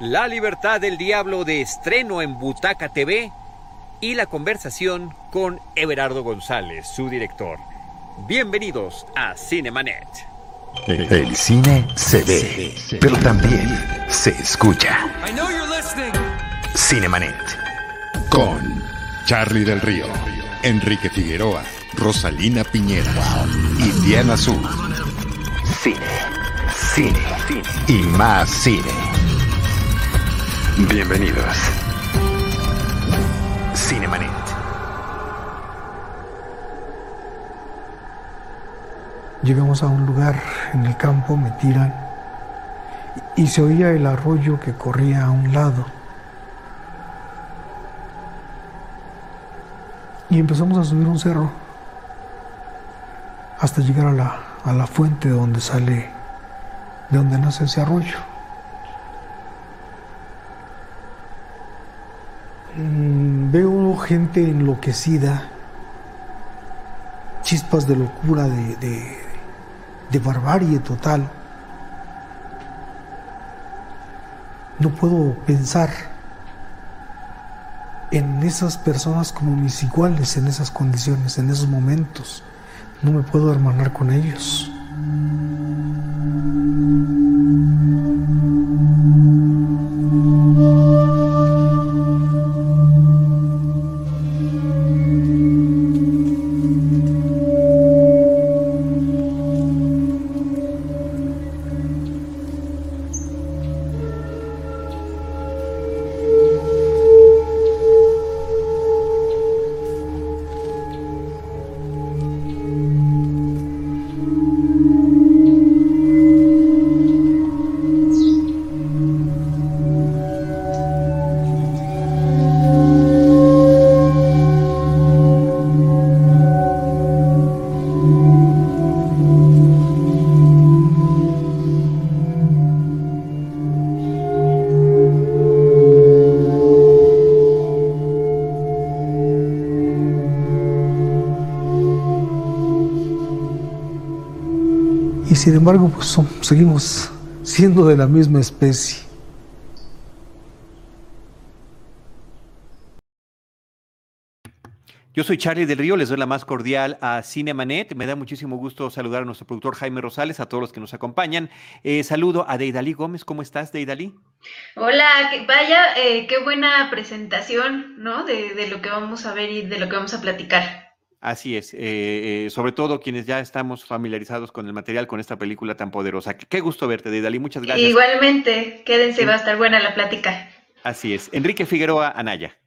La libertad del diablo de estreno en Butaca TV y la conversación con Everardo González, su director. Bienvenidos a Cinemanet. El cine se ve, pero también se escucha. Cinemanet. Con Charlie del Río, Enrique Figueroa, Rosalina Piñera y Diana Azul. Cine, cine, cine y más cine. Bienvenidos. Cinemanet. Llegamos a un lugar en el campo, me tiran y se oía el arroyo que corría a un lado. Y empezamos a subir un cerro hasta llegar a la, a la fuente donde sale, de donde nace ese arroyo. Veo gente enloquecida, chispas de locura, de, de, de barbarie total. No puedo pensar en esas personas como mis iguales en esas condiciones, en esos momentos. No me puedo hermanar con ellos. Sin embargo pues son- seguimos siendo de la misma especie. Yo soy Charlie del Río, les doy la más cordial a Cinemanet. Me da muchísimo gusto saludar a nuestro productor Jaime Rosales, a todos los que nos acompañan. Eh, saludo a Deidali Gómez. ¿Cómo estás, Deidali? Hola, que- vaya, eh, qué buena presentación, ¿no? De, de lo que vamos a ver y de lo que vamos a platicar. Así es, eh, eh, sobre todo quienes ya estamos familiarizados con el material, con esta película tan poderosa. Qué, gusto verte, Deidali. Muchas gracias. Igualmente, quédense, Sí. va a estar buena la plática. Así es. Enrique Figueroa Anaya.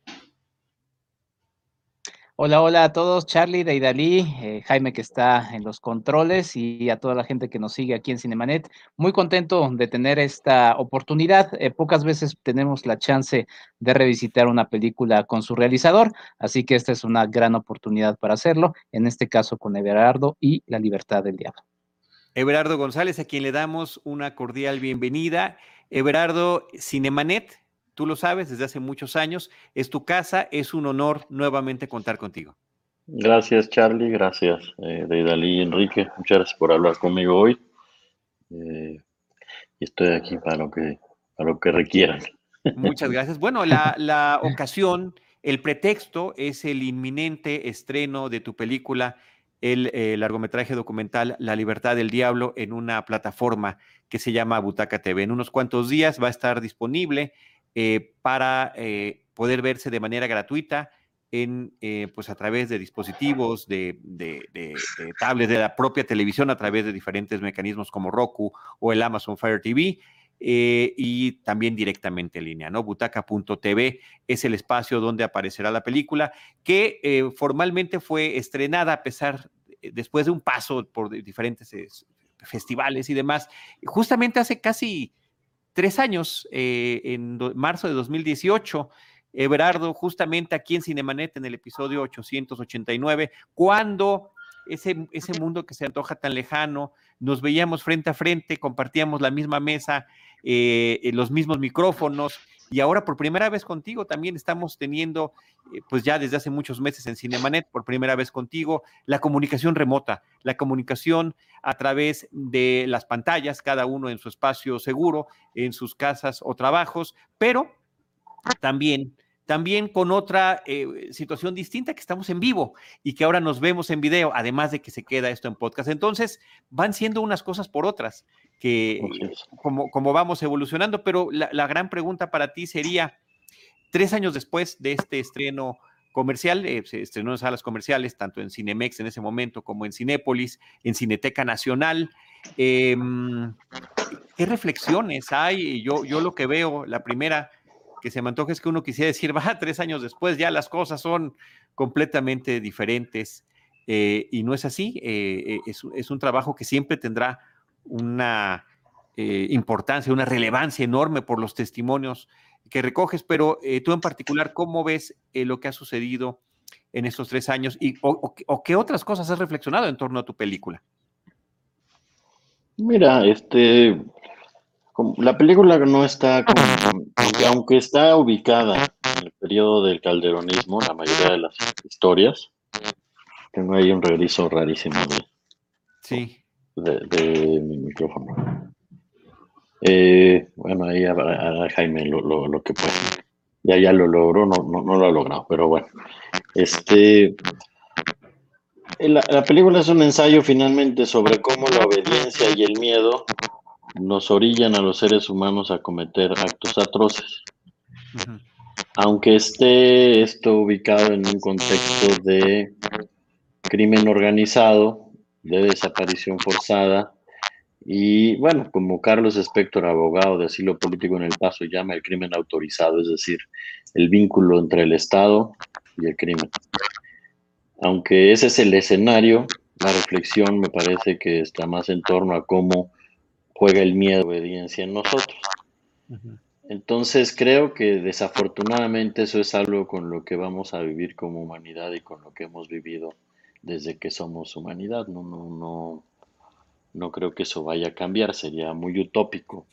Hola, hola a todos, Charlie, Deidali, eh, Jaime que está en los controles y a toda la gente que nos sigue aquí en Cinemanet. Muy contento de tener esta oportunidad. Eh, pocas veces tenemos la chance de revisitar una película con su realizador, así que esta es una gran oportunidad para hacerlo, en este caso con Everardo y La Libertad del Diablo. Everardo González, a quien le damos una cordial bienvenida. Everardo Cinemanet, tú lo sabes desde hace muchos años, es tu casa, es un honor nuevamente contar contigo. Gracias, Charlie. Gracias, eh, Deidali y Enrique. Muchas gracias por hablar conmigo hoy. Eh, y estoy aquí para lo que, para lo que requieran. Muchas gracias. Bueno, la, la ocasión, el pretexto es el inminente estreno de tu película, el eh, largometraje documental La Libertad del Diablo, en una plataforma que se llama Butaca TV. En unos cuantos días va a estar disponible eh, para eh, poder verse de manera gratuita en, eh, pues a través de dispositivos, de, de, de, tablets, de la propia televisión, a través de diferentes mecanismos como Roku o el Amazon Fire TV. y también directamente en línea, ¿no? Butaca.tv es el espacio donde aparecerá la película, que formalmente fue estrenada a pesar, después de un paso por di- diferentes festivales y demás, justamente hace casi tres años, eh, en do- marzo de 2018, Everardo, justamente aquí en Cinemanet, en el episodio 889, cuando ese, ese mundo que se antoja tan lejano, nos veíamos frente a frente, compartíamos la misma mesa, eh, eh, los mismos micrófonos y ahora por primera vez contigo también estamos teniendo, eh, pues ya desde hace muchos meses en Cinemanet, por primera vez contigo, la comunicación remota, la comunicación a través de las pantallas, cada uno en su espacio seguro, en sus casas o trabajos, pero también también con otra eh, situación distinta, que estamos en vivo y que ahora nos vemos en video, además de que se queda esto en podcast. Entonces, van siendo unas cosas por otras, que como, como vamos evolucionando, pero la, gran pregunta para ti sería, tres años después de este estreno comercial, eh, se estrenó en salas comerciales, tanto en Cinemex en ese momento como en Cinépolis, en Cineteca Nacional. Em, ¿Qué reflexiones hay? Yo, yo lo que veo, la primera que se me antoja es que uno quisiera decir, va, tres años después ya las cosas son completamente diferentes. Eh, y no es así, eh, eh, es, un trabajo que siempre tendrá una importancia, una relevancia enorme por los testimonios que recoges, pero tú en particular, ¿cómo ves lo que ha sucedido en estos tres años y, o, qué otras cosas has reflexionado en torno a tu película? Mira, este, la película no está, aunque está ubicada en el periodo del calderonismo, la mayoría de las historias, tengo ahí un regreso rarísimo de, sí. de, mi micrófono. Eh, bueno, ahí a, Jaime lo, que puede. Ya, ya lo logró, no, no, lo ha logrado, pero bueno. Este, la, la película es un ensayo finalmente sobre cómo la obediencia y el miedo nos orillan a los seres humanos a cometer actos atroces. Aunque esté esto ubicado en un contexto de crimen organizado, de desaparición forzada, y bueno, como Carlos Espector, abogado de asilo político en El Paso, llama el crimen autorizado, es decir, el vínculo entre el Estado y el crimen. Aunque ese es el escenario, la reflexión me parece que está más en torno a cómo juega el miedo obediencia en nosotros. Entonces creo que desafortunadamente eso es algo con lo que vamos a vivir como humanidad y con lo que hemos vivido desde que somos humanidad. No, no, no, no creo que eso vaya a cambiar, sería muy utópico.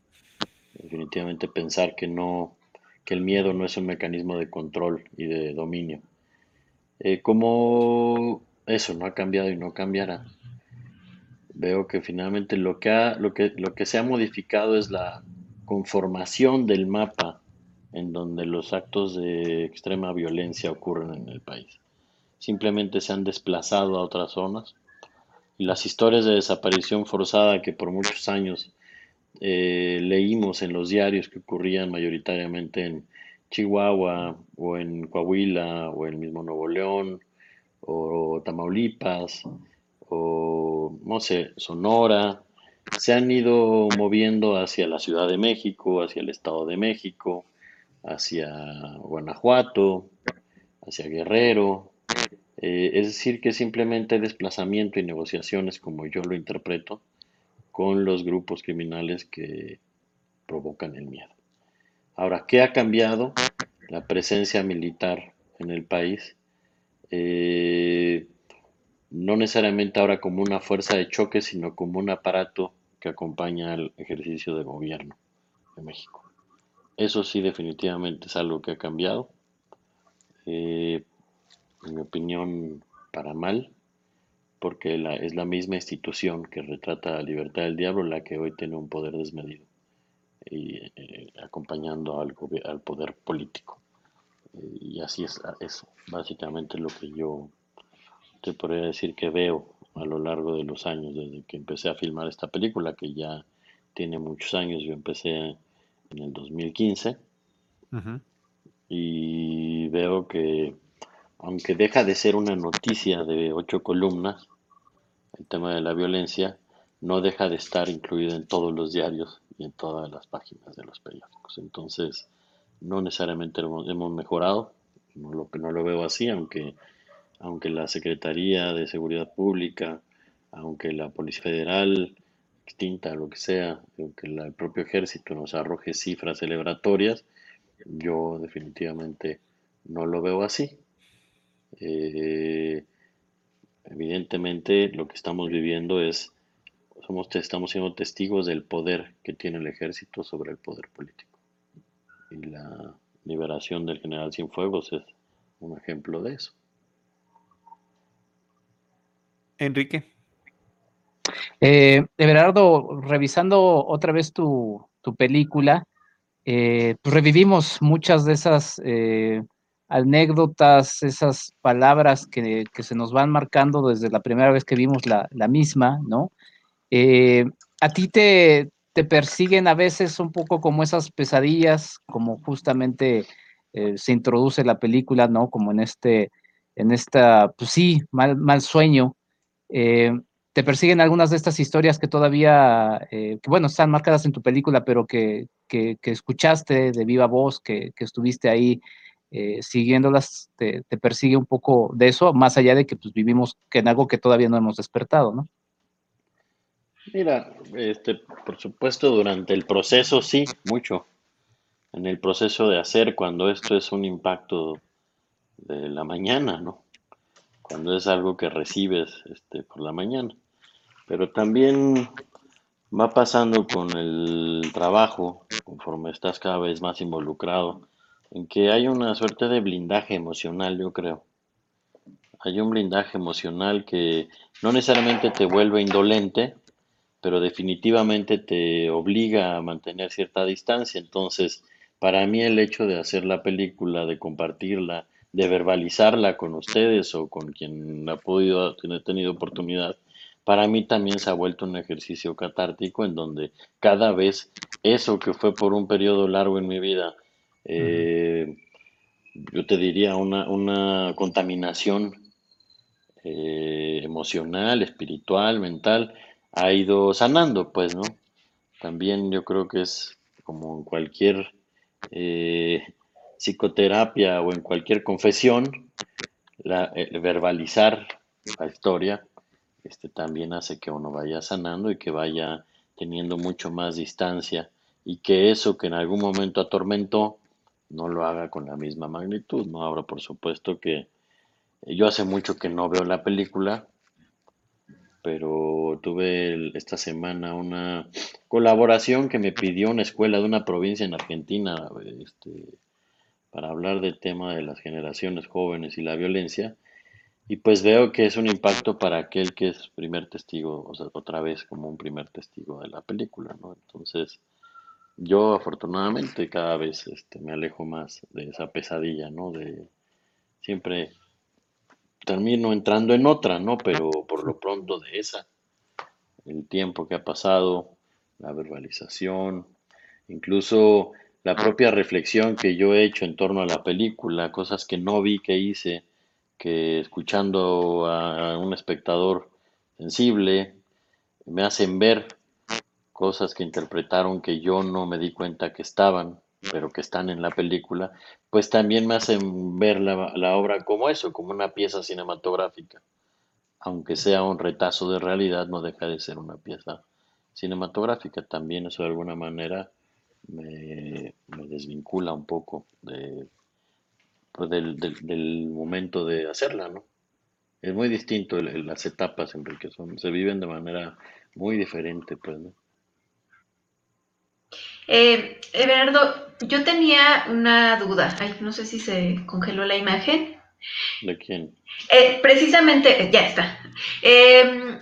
Definitivamente pensar que no, que el miedo no es un mecanismo de control y de dominio. Eh, como eso no ha cambiado y no cambiará, veo que finalmente lo que, ha, lo, que, lo que se ha modificado es la conformación del mapa en donde los actos de extrema violencia ocurren en el país. Simplemente se han desplazado a otras zonas y las historias de desaparición forzada que por muchos años eh, leímos en los diarios que ocurrían mayoritariamente en Chihuahua o en Coahuila o en el mismo Nuevo León o Tamaulipas no sé, Sonora, se han ido moviendo hacia la Ciudad de México, hacia el Estado de México, hacia Guanajuato, hacia Guerrero. Eh, es decir, que simplemente desplazamiento y negociaciones, como yo lo interpreto, con los grupos criminales que provocan el miedo. Ahora, ¿qué ha cambiado? La presencia militar en el país. Eh, no necesariamente ahora como una fuerza de choque, sino como un aparato que acompaña al ejercicio de gobierno de México. Eso sí definitivamente es algo que ha cambiado. Eh, en mi opinión, para mal, porque es la misma institución que retrata la libertad del diablo la que hoy tiene un poder desmedido y eh, acompañando al, al, poder político. Eh, y así es, es básicamente lo que yo te podría decir que veo a lo largo de los años, desde que empecé a filmar esta película, que ya tiene muchos años, yo empecé en el 2015, y veo que aunque deja de ser una noticia de ocho columnas, el tema de la violencia no deja de estar incluido en todos los diarios y en todas las páginas de los periódicos. Entonces, no necesariamente hemos, mejorado, no lo, no lo veo así, aunque aunque la Secretaría de Seguridad Pública, aunque la Policía Federal, extinta, lo que sea, aunque el propio ejército nos arroje cifras celebratorias, yo definitivamente no lo veo así. Eh, evidentemente lo que estamos viviendo es, somos, estamos siendo testigos del poder que tiene el ejército sobre el poder político. la liberación del general Cienfuegos es un ejemplo de eso. Enrique. Eh, Everardo, revisando otra vez tu, película, eh, pues revivimos muchas de esas eh, anécdotas, esas palabras que, se nos van marcando desde la primera vez que vimos la, misma, ¿no? Eh, a ti te, te, persiguen a veces un poco como esas pesadillas, como justamente se introduce la película, ¿no? Como en este, en esta, pues sí, mal, mal sueño te persiguen algunas de estas historias que todavía, eh, que bueno, están marcadas en tu película, pero que, escuchaste de viva voz, que, que estuviste ahí eh, siguiéndolas, te, persigue un poco de eso, más allá de que pues, vivimos en algo que todavía no hemos despertado, ¿no? Mira, este, por supuesto, durante el proceso sí, mucho. En el proceso de hacer, cuando esto es un impacto de la mañana, ¿no? Cuando es algo que recibes este, por la mañana. Pero también va pasando con el trabajo, conforme estás cada vez más involucrado, en que hay una suerte de blindaje emocional, yo creo. Hay un blindaje emocional que no necesariamente te vuelve indolente, pero definitivamente te obliga a mantener cierta distancia. Entonces, para mí el hecho de hacer la película, de compartirla, de verbalizarla con ustedes o con quien ha podido tener tenido oportunidad, para mí también se ha vuelto un ejercicio catártico en donde cada vez eso que fue por un periodo largo en mi vida, eh, yo te diría una, contaminación eh, emocional, espiritual, mental, ha ido sanando, pues, ¿no? También yo creo que es como en cualquier eh, psicoterapia o en cualquier confesión, la, verbalizar la historia este, también hace que uno vaya sanando y que vaya teniendo mucho más distancia y que eso que en algún momento atormentó no lo haga con la misma magnitud, ¿no? Ahora, por supuesto que yo hace mucho que no veo la película, pero tuve esta semana una colaboración que me pidió una escuela de una provincia en Argentina este, para hablar del tema de las generaciones jóvenes y la violencia. Y pues veo que es un impacto para aquel que es primer testigo, o sea, otra vez como un primer testigo de la película, ¿no? Entonces, yo afortunadamente cada vez este, me alejo más de esa pesadilla, ¿no? De siempre termino entrando en otra, ¿no? Pero por lo pronto de esa, el tiempo que ha pasado, la verbalización, incluso la propia reflexión que yo he hecho en torno a la película, cosas que no vi que hice que escuchando a un espectador sensible me hacen ver cosas que interpretaron que yo no me di cuenta que estaban, pero que están en la película, pues también me hacen ver la, obra como eso, como una pieza cinematográfica. Aunque sea un retazo de realidad, no deja de ser una pieza cinematográfica. También eso de alguna manera me, me desvincula un poco de pues, del, del, momento de hacerla, ¿no? Es muy distinto las etapas, Enrique, son, se viven de manera muy diferente, pues, ¿no? Eh, Everardo, yo tenía una duda. Ay, no sé si se congeló la imagen. ¿De quién? Eh, precisamente, ya está. Eh,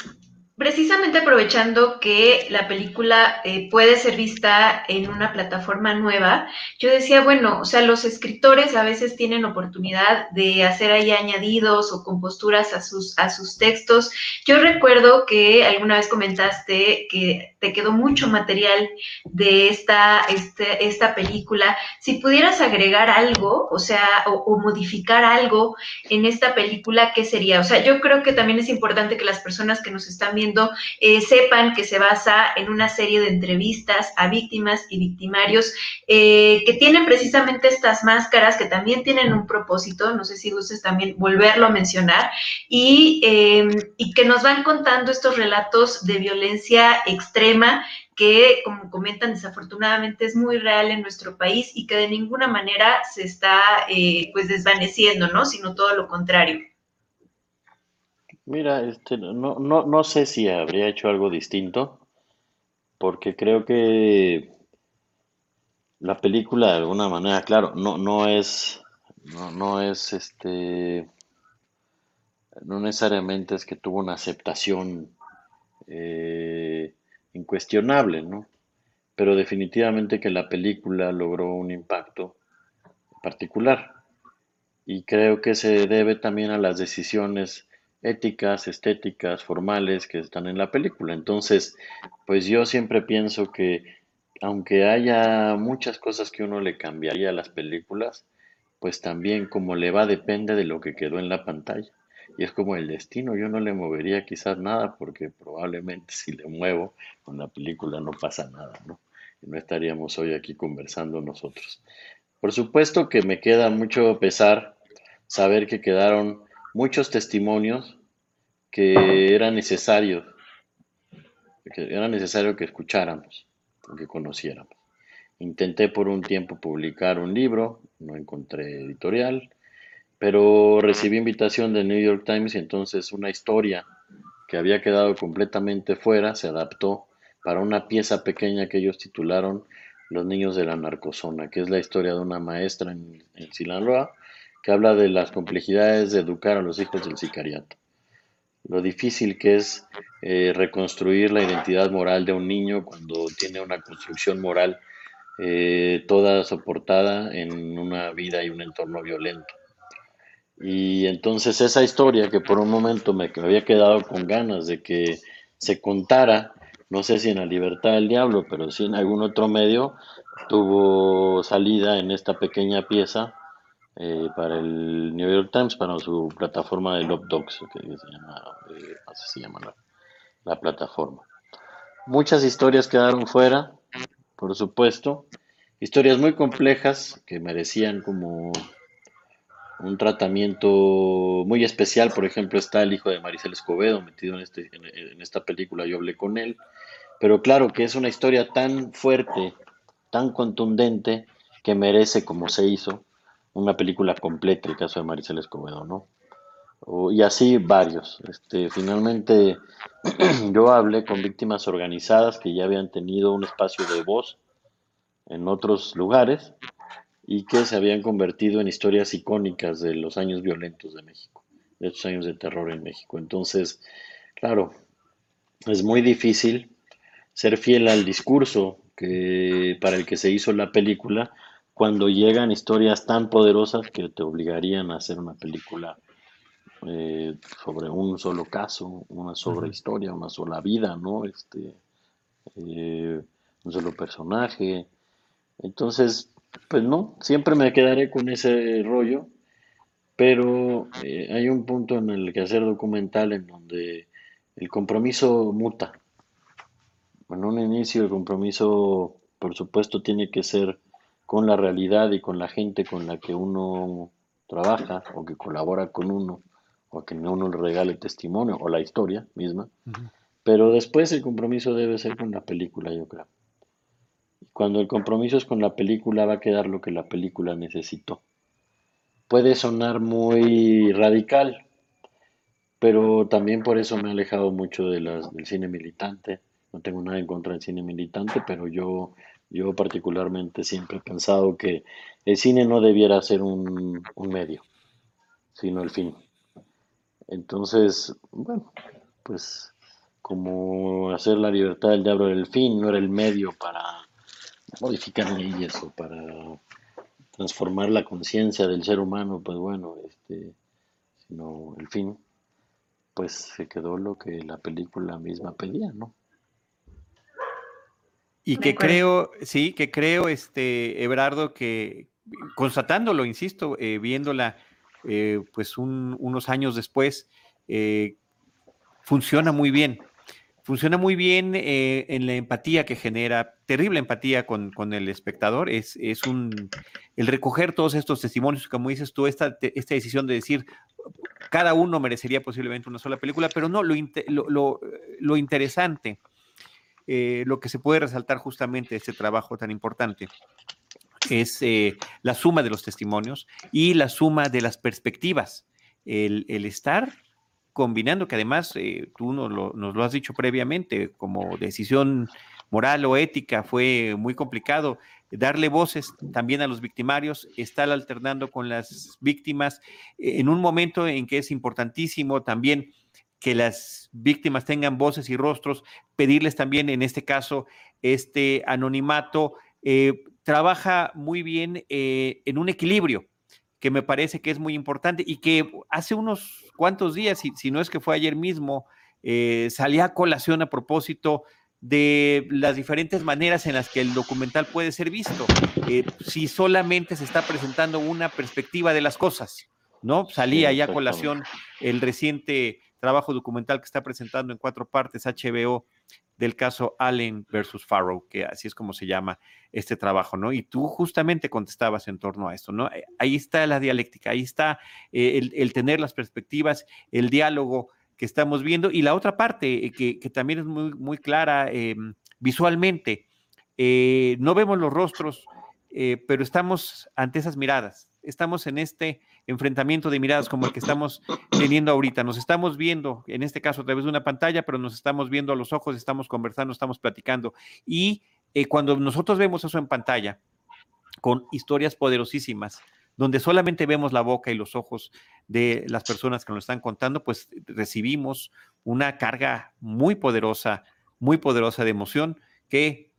Precisamente aprovechando que la película eh, puede ser vista en una plataforma nueva, yo decía, bueno, o sea, los escritores a veces tienen oportunidad de hacer ahí añadidos o composturas a sus, a sus textos. Yo recuerdo que alguna vez comentaste que te quedó mucho material de esta, este, esta película. Si pudieras agregar algo, o sea, o modificar algo en esta película, ¿qué sería? O sea, yo creo que también es importante que las personas que nos están viendo eh, sepan que se basa en una serie de entrevistas a víctimas y victimarios eh, que tienen precisamente estas máscaras que también tienen un propósito, no sé si gustes también volverlo a mencionar, y, em, y que nos van contando estos relatos de violencia extrema que, como comentan, desafortunadamente es muy real en nuestro país y que de ninguna manera se está eh, pues desvaneciendo, ¿no? Sino todo lo contrario. Mira, este, no, no, no sé si habría hecho algo distinto, porque creo que la película de alguna manera, claro, no, no es, no, no es este, no necesariamente es que tuvo una aceptación eh, incuestionable, ¿no? Pero definitivamente que la película logró un impacto particular. Y creo que se debe también a las decisiones éticas, estéticas, formales que están en la película. Entonces, pues yo siempre pienso que aunque haya muchas cosas que uno le cambiaría a las películas, pues también como le va depende de lo que quedó en la pantalla. Y es como el destino, yo no le movería quizás nada porque probablemente si le muevo con la película no pasa nada, ¿no? Y no estaríamos hoy aquí conversando nosotros. Por supuesto que me queda mucho pesar saber que quedaron muchos testimonios que era necesario, que era necesario que escucháramos, que conociéramos. Intenté por un tiempo publicar un libro, no encontré editorial, pero recibí invitación del New York Times y entonces una historia que había quedado completamente fuera se adaptó para una pieza pequeña que ellos titularon Los niños de la narcozona, que es la historia de una maestra en, en Sinaloa que habla de las complejidades de educar a los hijos del sicariato. Lo difícil que es eh, reconstruir la identidad moral de un niño cuando tiene una construcción moral eh, toda soportada en una vida y un entorno violento. Y entonces esa historia que por un momento me había quedado con ganas de que se contara, no sé si en La Libertad del Diablo, pero sí en algún otro medio, tuvo salida en esta pequeña pieza eh, para el New York Times, para su plataforma de Love Dogs, que se llama, eh, así se llama la, la plataforma. Muchas historias quedaron fuera, por supuesto, historias muy complejas que merecían como un tratamiento muy especial. Por ejemplo, está el hijo de Maricel Escobedo metido en, este, en, esta película, yo hablé con él. Pero claro que es una historia tan fuerte, tan contundente, que merece, como se hizo, una película completa, el caso de Maricel Escobedo, ¿no? y así varios. Este, finalmente, yo hablé con víctimas organizadas que ya habían tenido un espacio de voz en otros lugares y que se habían convertido en historias icónicas de los años violentos de México, de estos años de terror en México. Entonces, claro, es muy difícil ser fiel al discurso que, para el que se hizo la película cuando llegan historias tan poderosas que te obligarían a hacer una película eh, sobre un solo caso, una sola historia, una sola vida, ¿no? Este, eh, un solo personaje. Entonces, pues no, siempre me quedaré con ese rollo, pero eh, hay un punto en el que hacer documental en donde el compromiso muta. En un inicio el compromiso, por supuesto, tiene que ser con la realidad y con la gente con la que uno trabaja o que colabora con uno o a que uno le regale testimonio o la historia misma. Pero después el compromiso debe ser con la película, yo creo. Cuando el compromiso es con la película va a quedar lo que la película necesitó. Puede sonar muy radical, pero también por eso me he alejado mucho de las, del cine militante. No tengo nada en contra del cine militante, pero yo, yo particularmente siempre he pensado que el cine no debiera ser un, un medio, sino el fin. Entonces, bueno, pues como hacer la libertad del diablo del fin no era el medio para modificar leyes o para transformar la conciencia del ser humano, pues bueno, este, sino el fin, pues se quedó lo que la película misma pedía, ¿no? Y que creo, sí, que creo, este, Ebrardo, que constatándolo, insisto, eh, viéndola, eh, pues unos años después, eh, funciona muy bien funciona muy bien eh, en la empatía que genera, terrible empatía con, el espectador. Es, es, un, el recoger todos estos testimonios, como dices tú, esta, esta decisión de decir, cada uno merecería posiblemente una sola película, pero no, lo, lo, lo, interesante, eh, lo que se puede resaltar justamente de este trabajo tan importante es eh, la suma de los testimonios y la suma de las perspectivas. El, el estar combinando, que además eh, tú nos lo, nos lo, has dicho previamente, como decisión moral o ética, fue muy complicado darle voces también a los victimarios, estar alternando con las víctimas en un momento en que es importantísimo también que las víctimas tengan voces y rostros, pedirles también en este caso este anonimato, eh, trabaja muy bien eh, en un equilibrio que me parece que es muy importante y que hace unos cuantos días, si, si no es que fue ayer mismo, eh, salía a colación a propósito de las diferentes maneras en las que el documental puede ser visto. Eh, si solamente se está presentando una perspectiva de las cosas, ¿no? Salía ya a colación el reciente trabajo documental que está presentando en cuatro partes HBO del caso Allen versus Farrow, que así es como se llama este trabajo, ¿no? Y tú justamente contestabas en torno a esto, ¿no? Ahí está la dialéctica, ahí está eh, el, tener las perspectivas, el diálogo que estamos viendo. Y la otra parte, eh, que, también es muy, muy clara em, visualmente, eh, no vemos los rostros, eh, pero estamos ante esas miradas, estamos en este enfrentamiento de miradas como el que estamos teniendo ahorita. Nos estamos viendo, en este caso a través de una pantalla, pero nos estamos viendo a los ojos, estamos conversando, estamos platicando. Y cuando nosotros vemos eso en pantalla, con historias poderosísimas, donde solamente vemos la boca y los ojos de las personas que nos están contando, pues recibimos una carga muy poderosa, muy poderosa de emoción que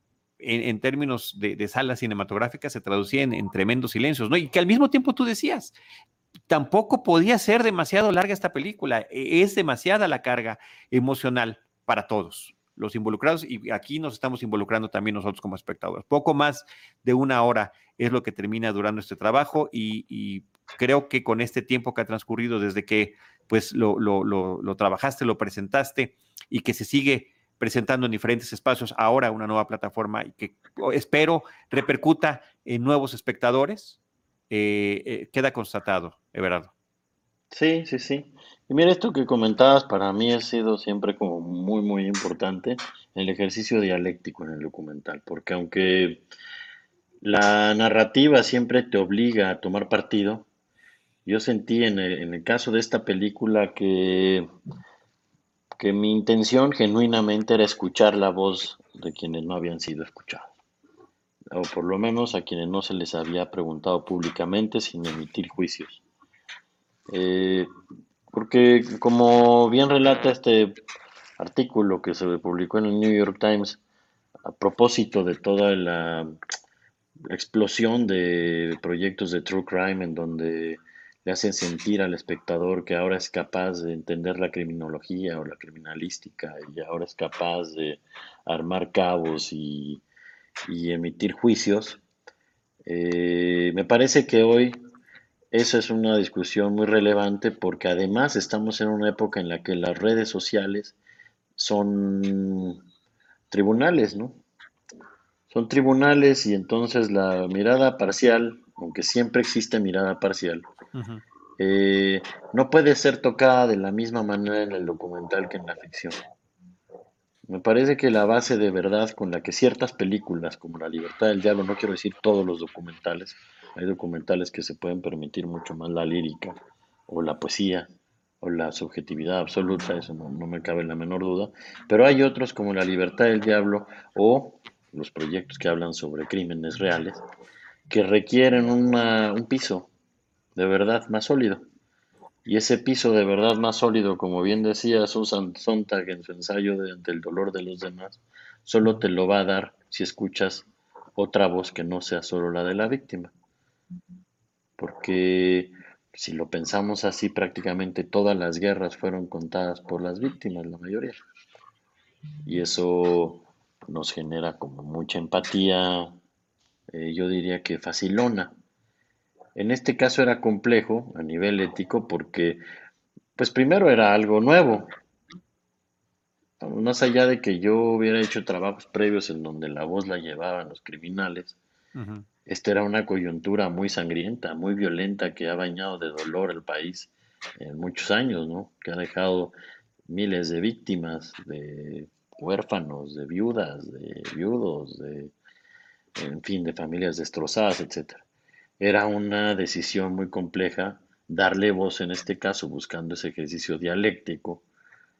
en, términos de, de, salas cinematográficas se traducía en, tremendos silencios, ¿no? Y que al mismo tiempo tú decías, tampoco podía ser demasiado larga esta película, e, es demasiada la carga emocional para todos los involucrados y aquí nos estamos involucrando también nosotros como espectadores. Poco más de una hora es lo que termina durando este trabajo y, creo que con este tiempo que ha transcurrido desde que pues lo, lo, trabajaste, lo presentaste y que se sigue presentando en diferentes espacios, ahora una nueva plataforma y que espero repercuta en nuevos espectadores, eh, eh, queda constatado, Everardo. Sí, sí, sí. Y mira, esto que comentabas para mí ha sido siempre como muy, muy importante el ejercicio dialéctico en el documental, porque aunque la narrativa siempre te obliga a tomar partido, yo sentí en el, en el caso de esta película que, que mi intención genuinamente era escuchar la voz de quienes no habían sido escuchados, o por lo menos a quienes no se les había preguntado públicamente sin emitir juicios. Eh, porque como bien relata este artículo que se publicó en el New York Times a propósito de toda la explosión de proyectos de true crime en donde le hacen sentir al espectador que ahora es capaz de entender la criminología o la criminalística y ahora es capaz de armar cabos y, emitir juicios. Eh, me parece que hoy esa es una discusión muy relevante porque además estamos en una época en la que las redes sociales son tribunales, ¿no? Son tribunales y entonces la mirada parcial, aunque siempre existe mirada parcial, eh, no puede ser tocada de la misma manera en el documental que en la ficción. Me parece que la base de verdad con la que ciertas películas, como La Libertad del Diablo, no quiero decir todos los documentales, hay documentales que se pueden permitir mucho más la lírica o la poesía o la subjetividad absoluta, eso no, me cabe la menor duda, pero hay otros como La libertad del diablo o los proyectos que hablan sobre crímenes reales que requieren un piso de verdad más sólido. Y ese piso de verdad más sólido, como bien decía Susan Sontag en su ensayo de, del dolor de los demás, solo te lo va a dar si escuchas otra voz que no sea solo la de la víctima porque si lo pensamos así, prácticamente todas las guerras fueron contadas por las víctimas, la mayoría. Y eso nos genera como mucha empatía, eh, yo diría que facilona. En este caso era complejo a nivel ético porque, pues primero era algo nuevo. Más allá de que yo hubiera hecho trabajos previos en donde la voz la llevaban los criminales, esta era una coyuntura muy sangrienta, muy violenta que ha bañado de dolor el país en muchos años, ¿no? Que ha dejado miles de víctimas, de huérfanos, de viudas, de viudos, de, en fin, de familias destrozadas, etc. Era una decisión muy compleja darle voz en este caso, buscando ese ejercicio dialéctico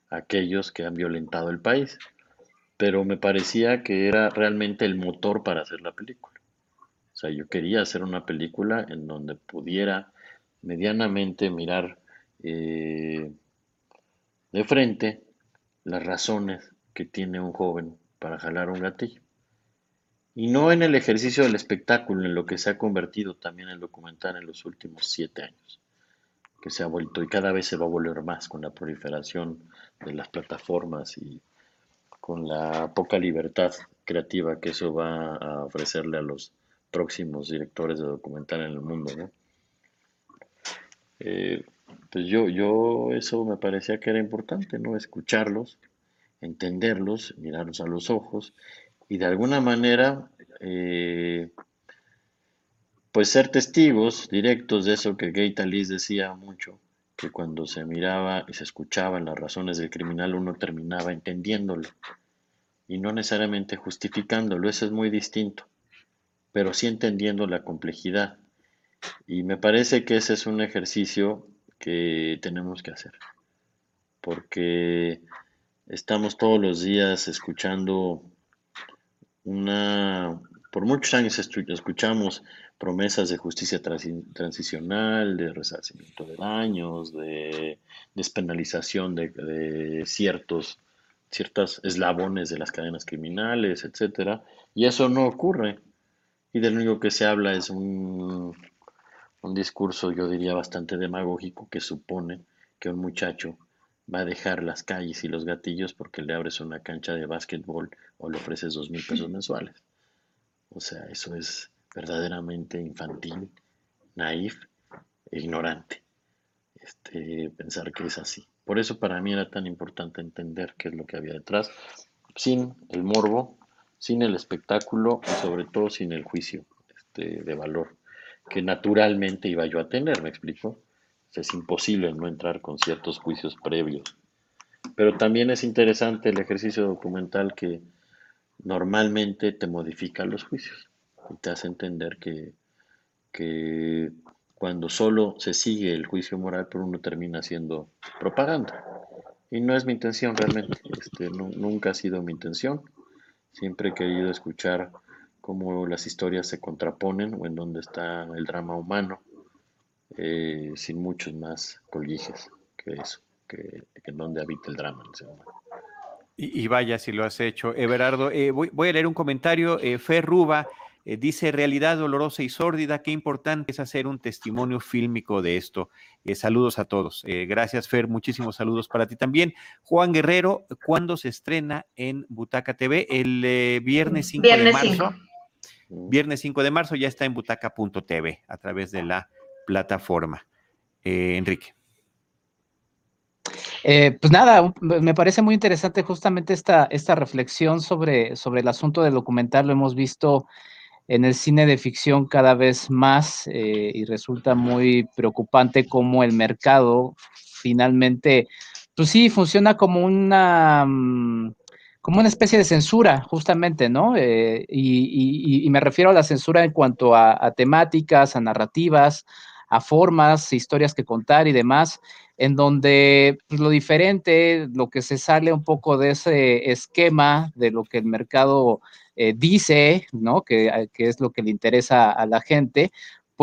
a aquellos que han violentado el país. pero me parecía que era realmente el motor para hacer la película. O sea, yo quería hacer una película en donde pudiera medianamente mirar eh, de frente las razones que tiene un joven para jalar un gatillo. Y no en el ejercicio del espectáculo, en lo que se ha convertido también el documental en los últimos siete años, que se ha vuelto y cada vez se va a volver más con la proliferación de las plataformas y con la poca libertad creativa que eso va a ofrecerle a los próximos directores de documental en el mundo. ¿no? Eh, pues yo, yo eso me parecía que era importante, ¿no? Escucharlos, entenderlos, mirarlos a los ojos y de alguna manera, eh, pues ser testigos directos de eso que Gay Talis decía mucho, que cuando se miraba y se escuchaban las razones del criminal uno terminaba entendiéndolo y no necesariamente justificándolo, eso es muy distinto, pero sí entendiendo la complejidad. Y me parece que ese es un ejercicio que tenemos que hacer, porque estamos todos los días escuchando una, por muchos años escuchamos promesas de justicia transicional, de resarcimiento de daños, de despenalización de, ciertos eslabones de las cadenas criminales, etcétera, y eso no ocurre. Y del único que se habla es un, un discurso, yo diría, bastante demagógico que supone que un muchacho va a dejar las calles y los gatillos porque le abres una cancha de básquetbol o le ofreces dos mil pesos mensuales. O sea, eso es verdaderamente infantil, naif e ignorante. Este, pensar que es así. Por eso para mí era tan importante entender qué es lo que había detrás, sin el morbo, sin el espectáculo y sobre todo sin el juicio este, de valor que naturalmente iba yo a tener, ¿me explico? Es imposible no entrar con ciertos juicios previos. Pero también es interesante el ejercicio documental que normalmente te modifica los juicios y te hace entender que, que cuando solo se sigue el juicio moral, por uno termina siendo propaganda. Y no es mi intención realmente, este, nunca ha sido mi intención. Siempre he querido escuchar cómo las historias se contraponen o en dónde está el drama humano eh, sin muchos más colguijes que eso, que, en donde habita el drama en ese momento. Y, vaya si lo has hecho. Everardo, eh, voy, a leer un comentario. Eh, Fer Ruba dice, realidad dolorosa y sórdida, qué importante es hacer un testimonio fílmico de esto. saludos a todos. gracias, Fer. Muchísimos saludos para ti también. Juan Guerrero, ¿cuándo se estrena en Butaca TV? El viernes 5 de marzo. Viernes 5 de marzo ya está en butaca.tv a través de la plataforma. Eh, Enrique. Eh, pues nada, me parece muy interesante justamente esta, esta reflexión sobre, sobre el asunto del documental. Lo hemos visto en el cine de ficción cada vez más eh, y resulta muy preocupante cómo el mercado finalmente, pues sí, funciona como una... Mm, como una especie de censura, justamente, ¿no? y, me refiero a la censura en cuanto a temáticas, a narrativas, a formas, historias que contar y demás, en donde pues, lo diferente, lo que se sale un poco de ese esquema de lo que el mercado eh, dice, ¿no? Que, que, es lo que le interesa a la gente,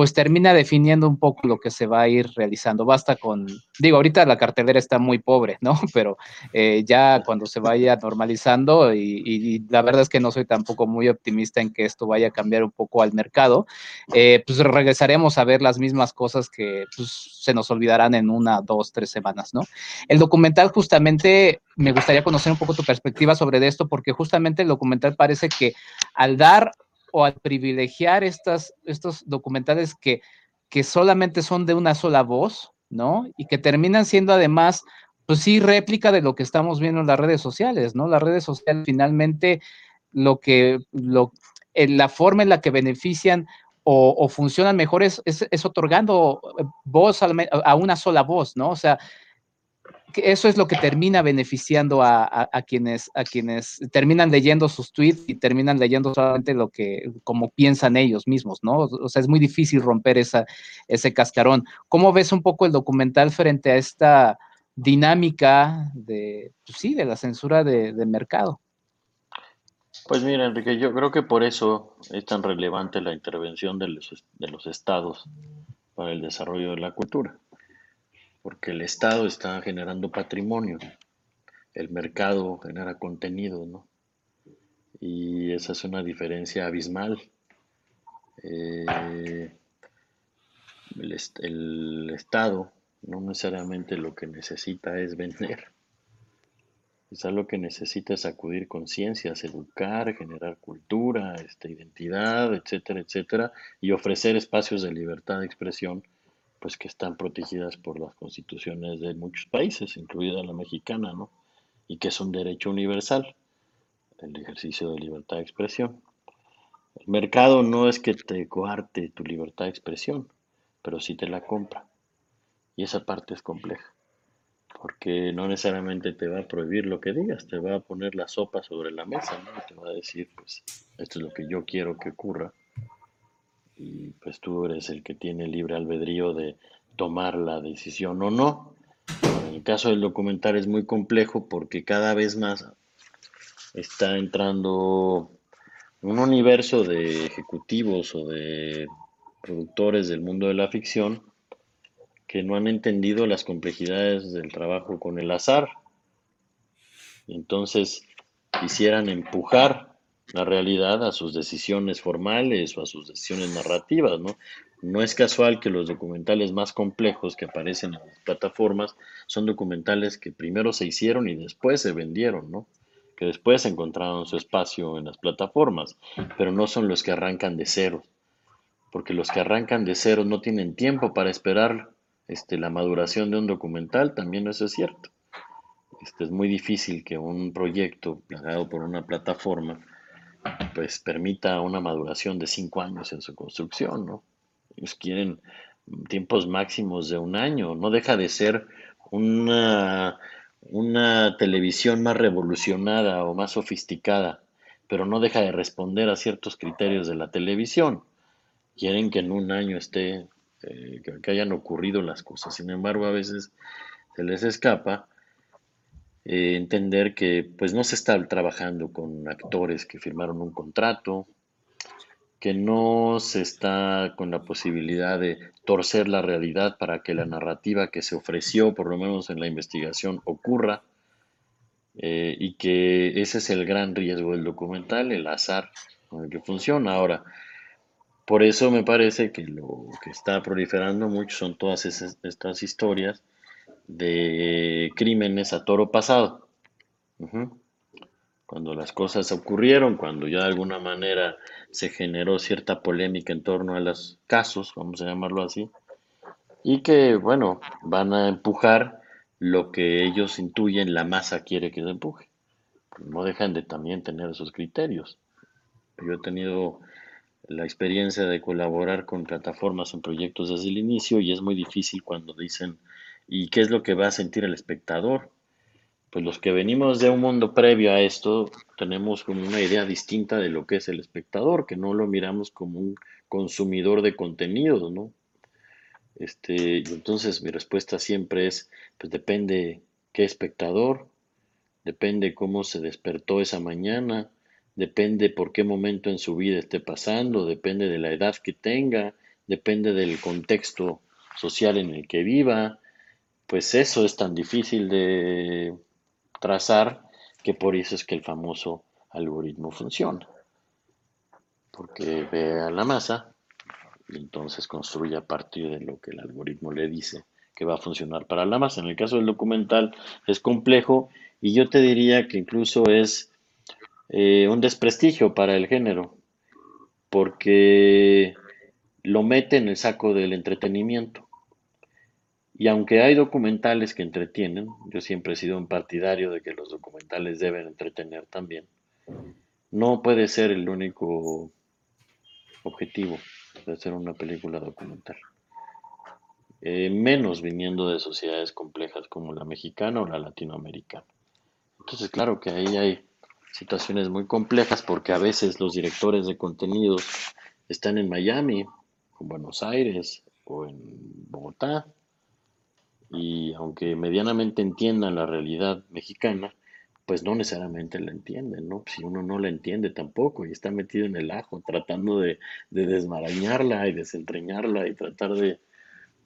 pues termina definiendo un poco lo que se va a ir realizando. Basta con, digo, ahorita la cartelera está muy pobre, ¿no? Pero eh, ya cuando se vaya normalizando, y, la verdad es que no soy tampoco muy optimista en que esto vaya a cambiar un poco al mercado, eh, pues regresaremos a ver las mismas cosas que pues, se nos olvidarán en una, dos, tres semanas, ¿no? El documental justamente, me gustaría conocer un poco tu perspectiva sobre esto, porque justamente el documental parece que al dar o al privilegiar estas, estos documentales que, que solamente son de una sola voz, ¿no? Y que terminan siendo además, pues sí, réplica de lo que estamos viendo en las redes sociales, ¿no? Las redes sociales finalmente lo que, lo, la forma en la que benefician o, funcionan mejor es, es, otorgando voz a, una sola voz, ¿no? O sea, eso es lo que termina beneficiando a, quienes, a quienes terminan leyendo sus tweets y terminan leyendo solamente lo que, como piensan ellos mismos, ¿no? O sea, es muy difícil romper esa, ese cascarón. ¿Cómo ves un poco el documental frente a esta dinámica de, pues sí, de la censura de, mercado? Pues mira, Enrique, yo creo que por eso es tan relevante la intervención de los, de los estados para el desarrollo de la cultura, porque el estado está generando patrimonio, el mercado genera contenido, ¿no? Y esa es una diferencia abismal. Eh, el, Estado no necesariamente lo que necesita es vender Quizás lo que necesita es acudir conciencias, educar, generar cultura, esta identidad, etcétera, etcétera, y ofrecer espacios de libertad de expresión, pues que están protegidas por las constituciones de muchos países, incluida la mexicana, ¿no? Y que es un derecho universal, el ejercicio de libertad de expresión. El mercado no es que te coarte tu libertad de expresión, pero sí te la compra. Y esa parte es compleja porque no necesariamente te va a prohibir lo que digas, te va a poner la sopa sobre la mesa, ¿no? te va a decir, pues, esto es lo que yo quiero que ocurra. Y pues tú eres el que tiene libre albedrío de tomar la decisión o no. En el caso del documental es muy complejo porque cada vez más está entrando un universo de ejecutivos o de productores del mundo de la ficción que no han entendido las complejidades del trabajo con el azar. Entonces quisieran empujar la realidad a sus decisiones formales o a sus decisiones narrativas, ¿no? No es casual que los documentales más complejos que aparecen en las plataformas son documentales que primero se hicieron y después se vendieron, ¿no? Que después encontraron su espacio en las plataformas, pero no son los que arrancan de cero, porque los que arrancan de cero no tienen tiempo para esperar este, la maduración de un documental, también eso es cierto. Este, es muy difícil que un proyecto planeado por una plataforma pues permita una maduración de cinco años en su construcción, ¿no? Ellos quieren tiempos máximos de un año, no deja de ser una, una televisión más revolucionada o más sofisticada, pero no deja de responder a ciertos criterios de la televisión. Quieren que en un año esté eh, que, hayan ocurrido las cosas. Sin embargo, a veces se les escapa eh, entender que pues no se está trabajando con actores que firmaron un contrato, que no se está con la posibilidad de torcer la realidad para que la narrativa que se ofreció, por lo menos en la investigación, ocurra, eh, y que ese es el gran riesgo del documental, el azar con el que funciona. Ahora, por eso me parece que lo que está proliferando mucho son todas estas historias de crímenes a toro pasado. Cuando las cosas ocurrieron, cuando ya de alguna manera se generó cierta polémica en torno a los casos, vamos a llamarlo así, y que, bueno, van a empujar lo que ellos intuyen la masa quiere que se empuje. No dejan de también tener esos criterios. Yo he tenido la experiencia de colaborar con plataformas en proyectos desde el inicio y es muy difícil cuando dicen, ¿y qué es lo que va a sentir el espectador? Pues los que venimos de un mundo previo a esto tenemos como una idea distinta de lo que es el espectador, que no lo miramos como un consumidor de contenidos, ¿no? Este, entonces mi respuesta siempre es, pues depende qué espectador, depende cómo se despertó esa mañana, depende por qué momento en su vida esté pasando, depende de la edad que tenga, depende del contexto social en el que viva, pues eso es tan difícil de trazar que por eso es que el famoso algoritmo funciona. Porque ve a la masa y entonces construye a partir de lo que el algoritmo le dice que va a funcionar para la masa. En el caso del documental es complejo y yo te diría que incluso es eh, un desprestigio para el género, porque lo mete en el saco del entretenimiento. Y aunque hay documentales que entretienen, yo siempre he sido un partidario de que los documentales deben entretener también, no puede ser el único objetivo de hacer una película documental. Eh, menos viniendo de sociedades complejas como la mexicana o la latinoamericana. Entonces, claro que ahí hay situaciones muy complejas porque a veces los directores de contenidos están en Miami, en Buenos Aires o en Bogotá y aunque medianamente entiendan la realidad mexicana, pues no necesariamente la entienden, ¿no? Si uno no la entiende tampoco y está metido en el ajo tratando de, desmarañarla y desentrañarla y tratar de,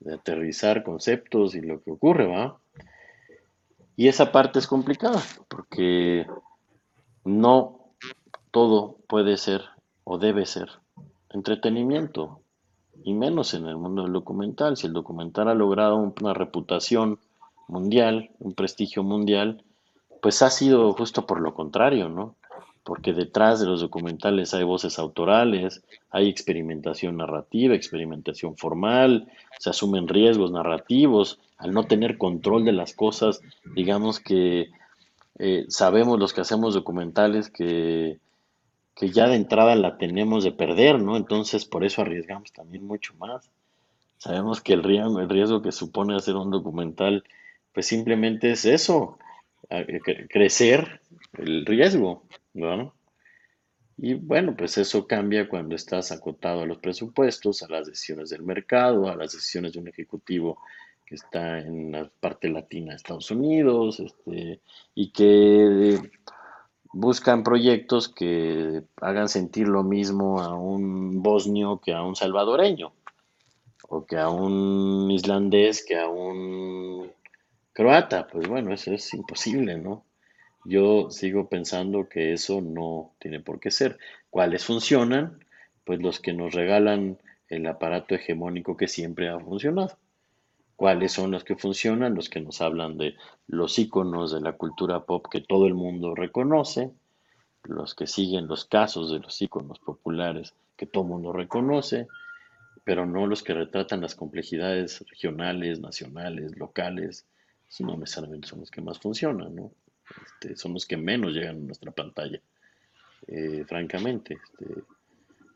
de, aterrizar conceptos y lo que ocurre, ¿va? Y esa parte es complicada porque no todo puede ser o debe ser entretenimiento, y menos en el mundo del documental. Si el documental ha logrado una reputación mundial, un prestigio mundial, pues ha sido justo por lo contrario, ¿no? Porque detrás de los documentales hay voces autorales, hay experimentación narrativa, experimentación formal, se asumen riesgos narrativos, al no tener control de las cosas, digamos que eh, sabemos los que hacemos documentales que que ya de entrada la tenemos de perder, ¿no? Entonces por eso arriesgamos también mucho más. Sabemos que el riesgo, que supone hacer un documental, pues simplemente es eso, crecer el riesgo, ¿no? Y bueno, pues eso cambia cuando estás acotado a los presupuestos, a las decisiones del mercado, a las decisiones de un ejecutivo que está en la parte latina de Estados Unidos, este, y que buscan proyectos que hagan sentir lo mismo a un bosnio que a un salvadoreño, o que a un islandés que a un croata. Pues bueno, eso es imposible, ¿no? Yo sigo pensando que eso no tiene por qué ser. ¿Cuáles funcionan? Pues los que nos regalan el aparato hegemónico que siempre ha funcionado cuáles son los que funcionan, los que nos hablan de los iconos de la cultura pop que todo el mundo reconoce, los que siguen los casos de los iconos populares que todo el mundo reconoce, pero no los que retratan las complejidades regionales, nacionales, locales, no necesariamente son los que más funcionan, ¿no? Este, son los que menos llegan a nuestra pantalla, eh, francamente. Este,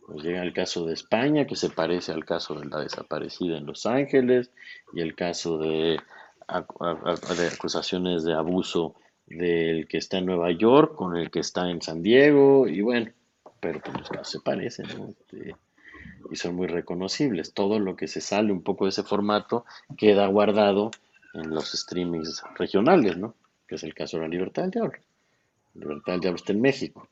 nos llega el caso de España, que se parece al caso de la desaparecida en Los Ángeles, y el caso de, acusaciones de abuso del que está en Nueva York con el que está en San Diego, y bueno, pero pues los casos se parecen, este, y son muy reconocibles. Todo lo que se sale un poco de ese formato queda guardado en los streamings regionales, ¿no? Que es el caso de la Libertad del Diablo. Libertad del Diablo está en México,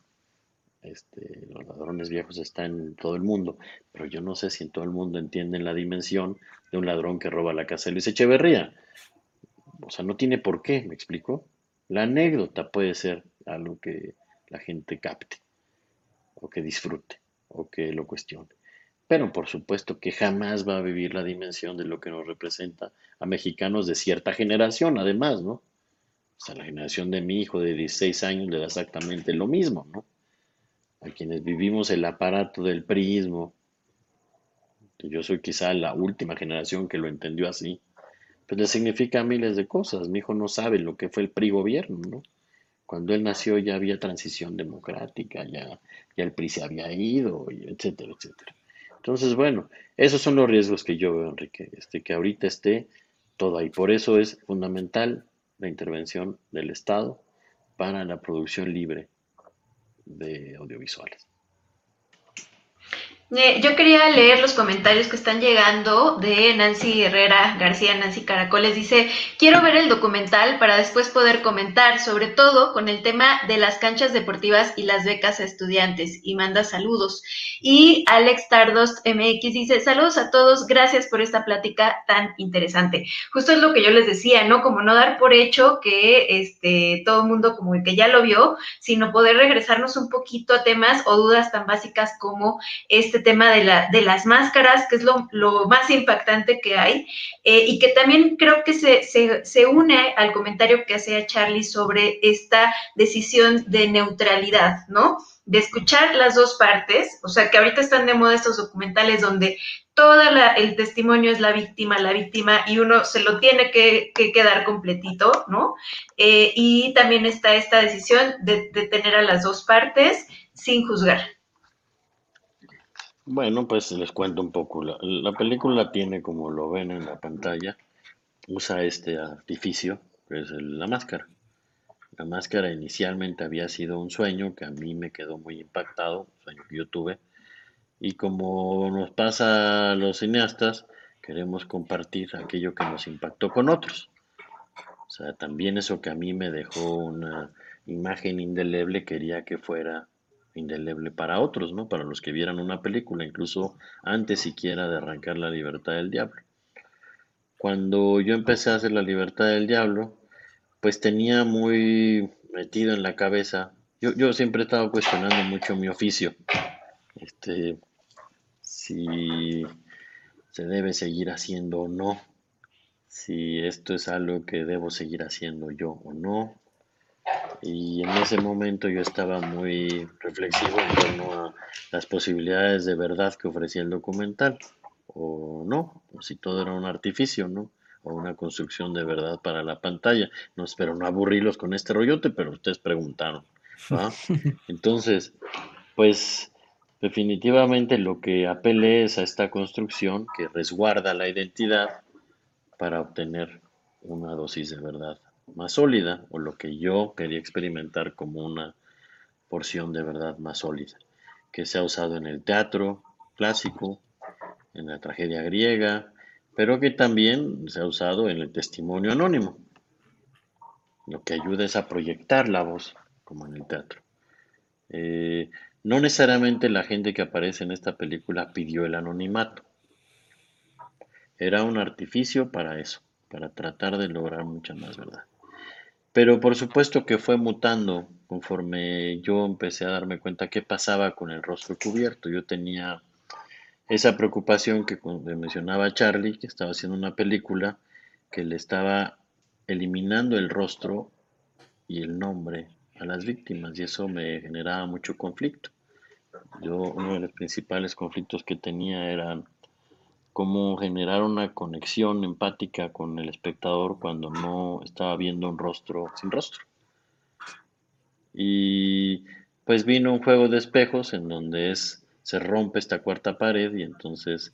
este, los ladrones viejos están en todo el mundo, pero yo no sé si en todo el mundo entienden la dimensión de un ladrón que roba la casa de Luis Echeverría. O sea, no tiene por qué, ¿me explico? La anécdota puede ser algo que la gente capte, o que disfrute, o que lo cuestione. Pero por supuesto que jamás va a vivir la dimensión de lo que nos representa a mexicanos de cierta generación, además, ¿no? O sea, la generación de mi hijo de 16 años le da exactamente lo mismo, ¿no? A quienes vivimos el aparato del prismo, yo soy quizá la última generación que lo entendió así, pues le significa miles de cosas. Mi hijo no sabe lo que fue el PRI gobierno, ¿no? Cuando él nació ya había transición democrática, ya, ya el PRI se había ido, etcétera, etcétera. Entonces, bueno, esos son los riesgos que yo veo, Enrique, este, que ahorita esté todo ahí. Por eso es fundamental la intervención del Estado para la producción libre de audiovisuales. Eh, yo quería leer los comentarios que están llegando de Nancy Herrera García, Nancy Caracoles. Dice, quiero ver el documental para después poder comentar, sobre todo con el tema de las canchas deportivas y las becas a estudiantes. Y manda saludos. Y Alex Tardos MX dice, saludos a todos, gracias por esta plática tan interesante. Justo es lo que yo les decía, ¿no? Como no dar por hecho que este, todo el mundo como que ya lo vio, sino poder regresarnos un poquito a temas o dudas tan básicas como este este tema de, la, de las máscaras, que es lo, más impactante que hay, eh, y que también creo que se, une al comentario que hacía Charlie sobre esta decisión de neutralidad, ¿no? De escuchar las dos partes, o sea, que ahorita están de moda estos documentales donde todo el testimonio es la víctima, la víctima, y uno se lo tiene que, quedar completito, ¿no? Eh, y también está esta decisión de, de tener a las dos partes sin juzgar. Bueno, pues les cuento un poco. La, película tiene, como lo ven en la pantalla, usa este artificio, que es la máscara. La máscara inicialmente había sido un sueño que a mí me quedó muy impactado, un sueño que yo tuve. Y como nos pasa a los cineastas, queremos compartir aquello que nos impactó con otros. O sea, también eso que a mí me dejó una imagen indeleble quería que fuera indeleble para otros, ¿no? Para los que vieran una película, incluso antes siquiera de arrancar La Libertad del Diablo. Cuando yo empecé a hacer La Libertad del Diablo, pues tenía muy metido en la cabeza, yo, yo siempre he estado cuestionando mucho mi oficio, este, si se debe seguir haciendo o no, si esto es algo que debo seguir haciendo yo o no, y en ese momento yo estaba muy reflexivo en torno a las posibilidades de verdad que ofrecía el documental, o no, o si todo era un artificio, ¿no? O una construcción de verdad para la pantalla. No espero no aburrirlos con este rollote, pero ustedes preguntaron. Entonces, pues definitivamente lo que apelé es a esta construcción que resguarda la identidad para obtener una dosis de verdad más sólida o lo que yo quería experimentar como una porción de verdad más sólida, que se ha usado en el teatro clásico, en la tragedia griega, pero que también se ha usado en el testimonio anónimo. Lo que ayuda es a proyectar la voz, como en el teatro. Eh, no necesariamente la gente que aparece en esta película pidió el anonimato. Era un artificio para eso, para tratar de lograr mucha más verdad. Pero por supuesto que fue mutando conforme yo empecé a darme cuenta qué pasaba con el rostro cubierto. Yo tenía esa preocupación que mencionaba Charlie, que estaba haciendo una película que le estaba eliminando el rostro y el nombre a las víctimas y eso me generaba mucho conflicto. Yo uno de los principales conflictos que tenía eran cómo generar una conexión empática con el espectador cuando no estaba viendo un rostro sin rostro. Y pues vino un juego de espejos en donde se rompe esta cuarta pared y entonces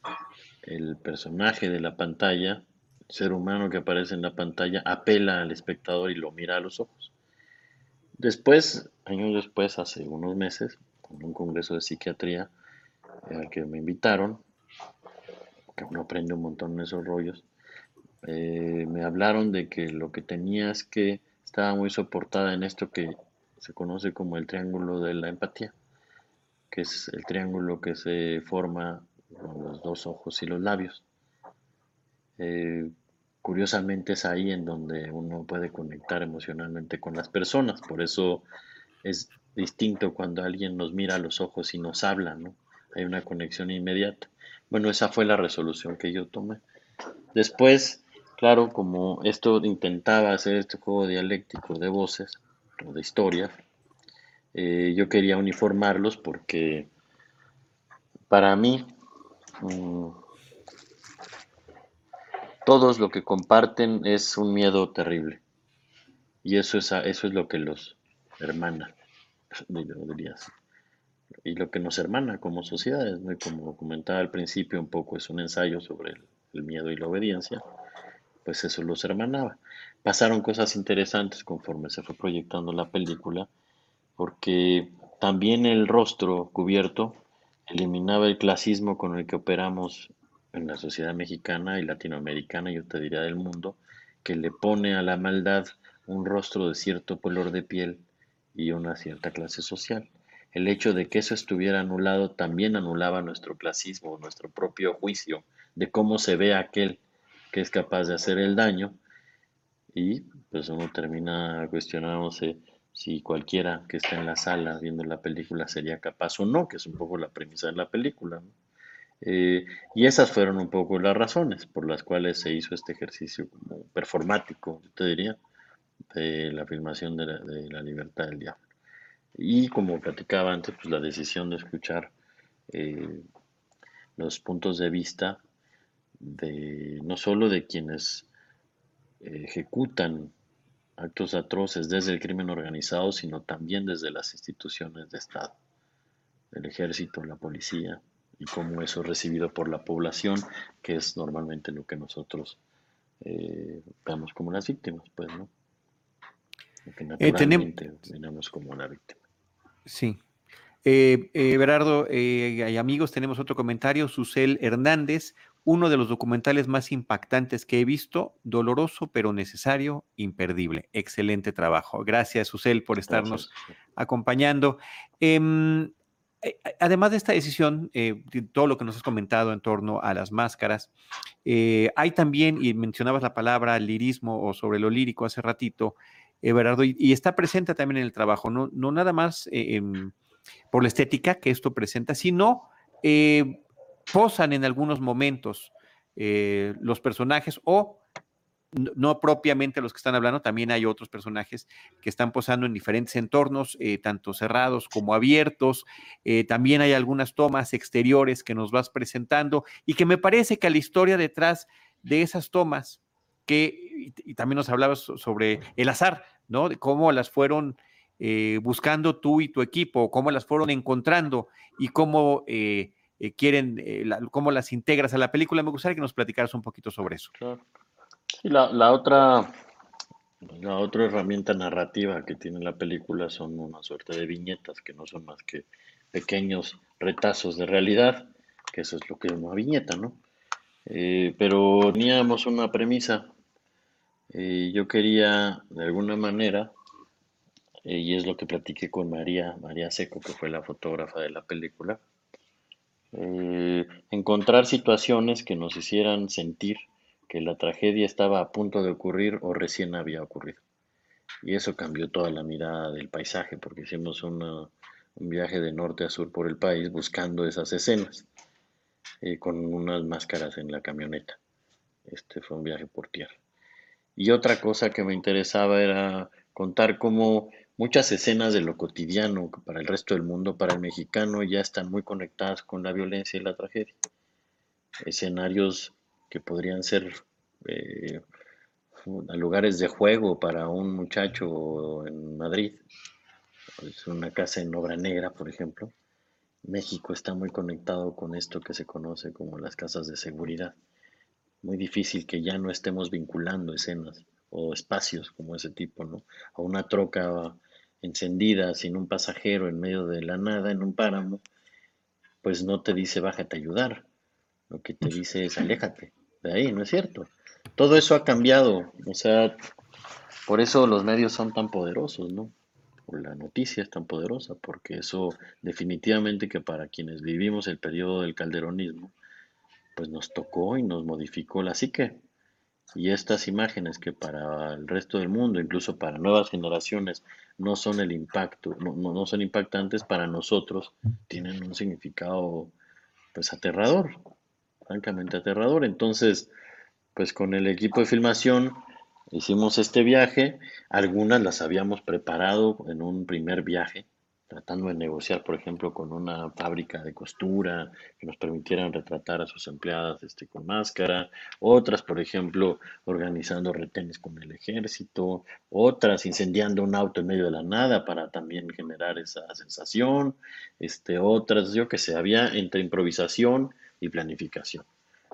el personaje de la pantalla, el ser humano que aparece en la pantalla, apela al espectador y lo mira a los ojos. Después, años después, hace unos meses, en un congreso de psiquiatría al que me invitaron, que uno aprende un montón en esos rollos, eh, me hablaron de que lo que tenía es que estaba muy soportada en esto que se conoce como el triángulo de la empatía, que es el triángulo que se forma con los dos ojos y los labios. Eh, curiosamente es ahí en donde uno puede conectar emocionalmente con las personas, por eso es distinto cuando alguien nos mira a los ojos y nos habla, ¿no? Hay una conexión inmediata. Bueno, esa fue la resolución que yo tomé. Después, claro, como esto intentaba hacer este juego dialéctico de voces o de historia, eh, yo quería uniformarlos porque para mí mm, todos lo que comparten es un miedo terrible y eso es, eso es lo que los hermana, diría así y lo que nos hermana como sociedades, como comentaba al principio, un poco es un ensayo sobre el, miedo y la obediencia, pues eso los hermanaba. Pasaron cosas interesantes conforme se fue proyectando la película, porque también el rostro cubierto eliminaba el clasismo con el que operamos en la sociedad mexicana y latinoamericana, yo te diría del mundo, que le pone a la maldad un rostro de cierto color de piel y una cierta clase social el hecho de que eso estuviera anulado también anulaba nuestro clasismo, nuestro propio juicio de cómo se ve aquel que es capaz de hacer el daño y pues uno termina cuestionándose si cualquiera que esté en la sala viendo la película sería capaz o no, que es un poco la premisa de la película. Eh, y esas fueron un poco las razones por las cuales se hizo este ejercicio como performático, yo te diría, de la filmación de la libertad del diablo. Y como platicaba antes, pues la decisión de escuchar eh, los puntos de vista de no solo de quienes ejecutan actos atroces desde el crimen organizado, sino también desde las instituciones de Estado, el ejército, la policía, y cómo eso es recibido por la población, que es normalmente lo que nosotros eh, vemos como las víctimas, pues, ¿no? Lo que eh, naturalmente tenemos como la víctima. Sí. Eh, eh, Berardo eh, y amigos, tenemos otro comentario. Susel Hernández, uno de los documentales más impactantes que he visto, doloroso pero necesario, imperdible. Excelente trabajo. Gracias, Susel, por estarnos acompañando. Em, eh, además de esta decisión, eh, todo lo que nos has comentado en torno a las máscaras, eh, hay también, y mencionabas la palabra lirismo o sobre lo lírico hace ratito, Everardo, y, está presente también en el trabajo, no, no nada más por la estética que esto presenta, sino posan en algunos momentos eh, los personajes o no propiamente los que están hablando, también hay otros personajes que están posando en diferentes entornos, eh, tanto cerrados como abiertos. Eh, también hay algunas tomas exteriores que nos vas presentando y que me parece que la historia detrás de esas tomas, que y, también nos hablabas sobre el azar, ¿no? De cómo las fueron buscando tú y tu equipo, cómo las fueron encontrando y cómo eh, quieren, eh, cómo las integras a la película. Me gustaría que nos platicaras un poquito sobre eso. Sí, la, la, otra, la otra herramienta narrativa que tiene la película son una suerte de viñetas que no son más que pequeños retazos de realidad, que eso es lo que es una viñeta, ¿no? Eh, pero teníamos una premisa. yo quería, de alguna manera, y es lo que platiqué con María, María Seco, que fue la fotógrafa de la película, eh, encontrar situaciones que nos hicieran sentir que la tragedia estaba a punto de ocurrir o recién había ocurrido. Y eso cambió toda la mirada del paisaje, porque hicimos un viaje de norte a sur por el país buscando esas escenas, eh, con unas máscaras en la camioneta. Este fue un viaje por tierra. Y otra cosa que me interesaba era contar cómo Muchas escenas de lo cotidiano para el resto del mundo, para el mexicano, ya están muy conectadas con la violencia y la tragedia. Escenarios que podrían ser eh, lugares de juego para un muchacho en Madrid, una casa en obra negra, por ejemplo. México está muy conectado con esto que se conoce como las casas de seguridad. Muy difícil que ya no estemos vinculando escenas o espacios como ese tipo, ¿no? A una troca encendida sin un pasajero en medio de la nada, en un páramo, pues no te dice bájate a ayudar. Lo que te dice es aléjate de ahí, ¿no es cierto? Todo eso ha cambiado, o sea, por eso los medios son tan poderosos, ¿no? O la noticia es tan poderosa, porque eso definitivamente que para quienes vivimos el periodo del calderonismo, pues nos tocó y nos modificó la psique. Y estas imágenes que para el resto del mundo, incluso para nuevas generaciones, no son el impacto, no, no, son impactantes para nosotros, tienen un significado pues aterrador, francamente aterrador. Entonces, pues con el equipo de filmación hicimos este viaje, algunas las habíamos preparado en un primer viaje, tratando de negociar, por ejemplo, con una fábrica de costura que nos permitieran retratar a sus empleadas este, con máscara, otras, por ejemplo, organizando retenes con el ejército, otras incendiando un auto en medio de la nada para también generar esa sensación, este, otras, yo que sé, había entre improvisación y planificación.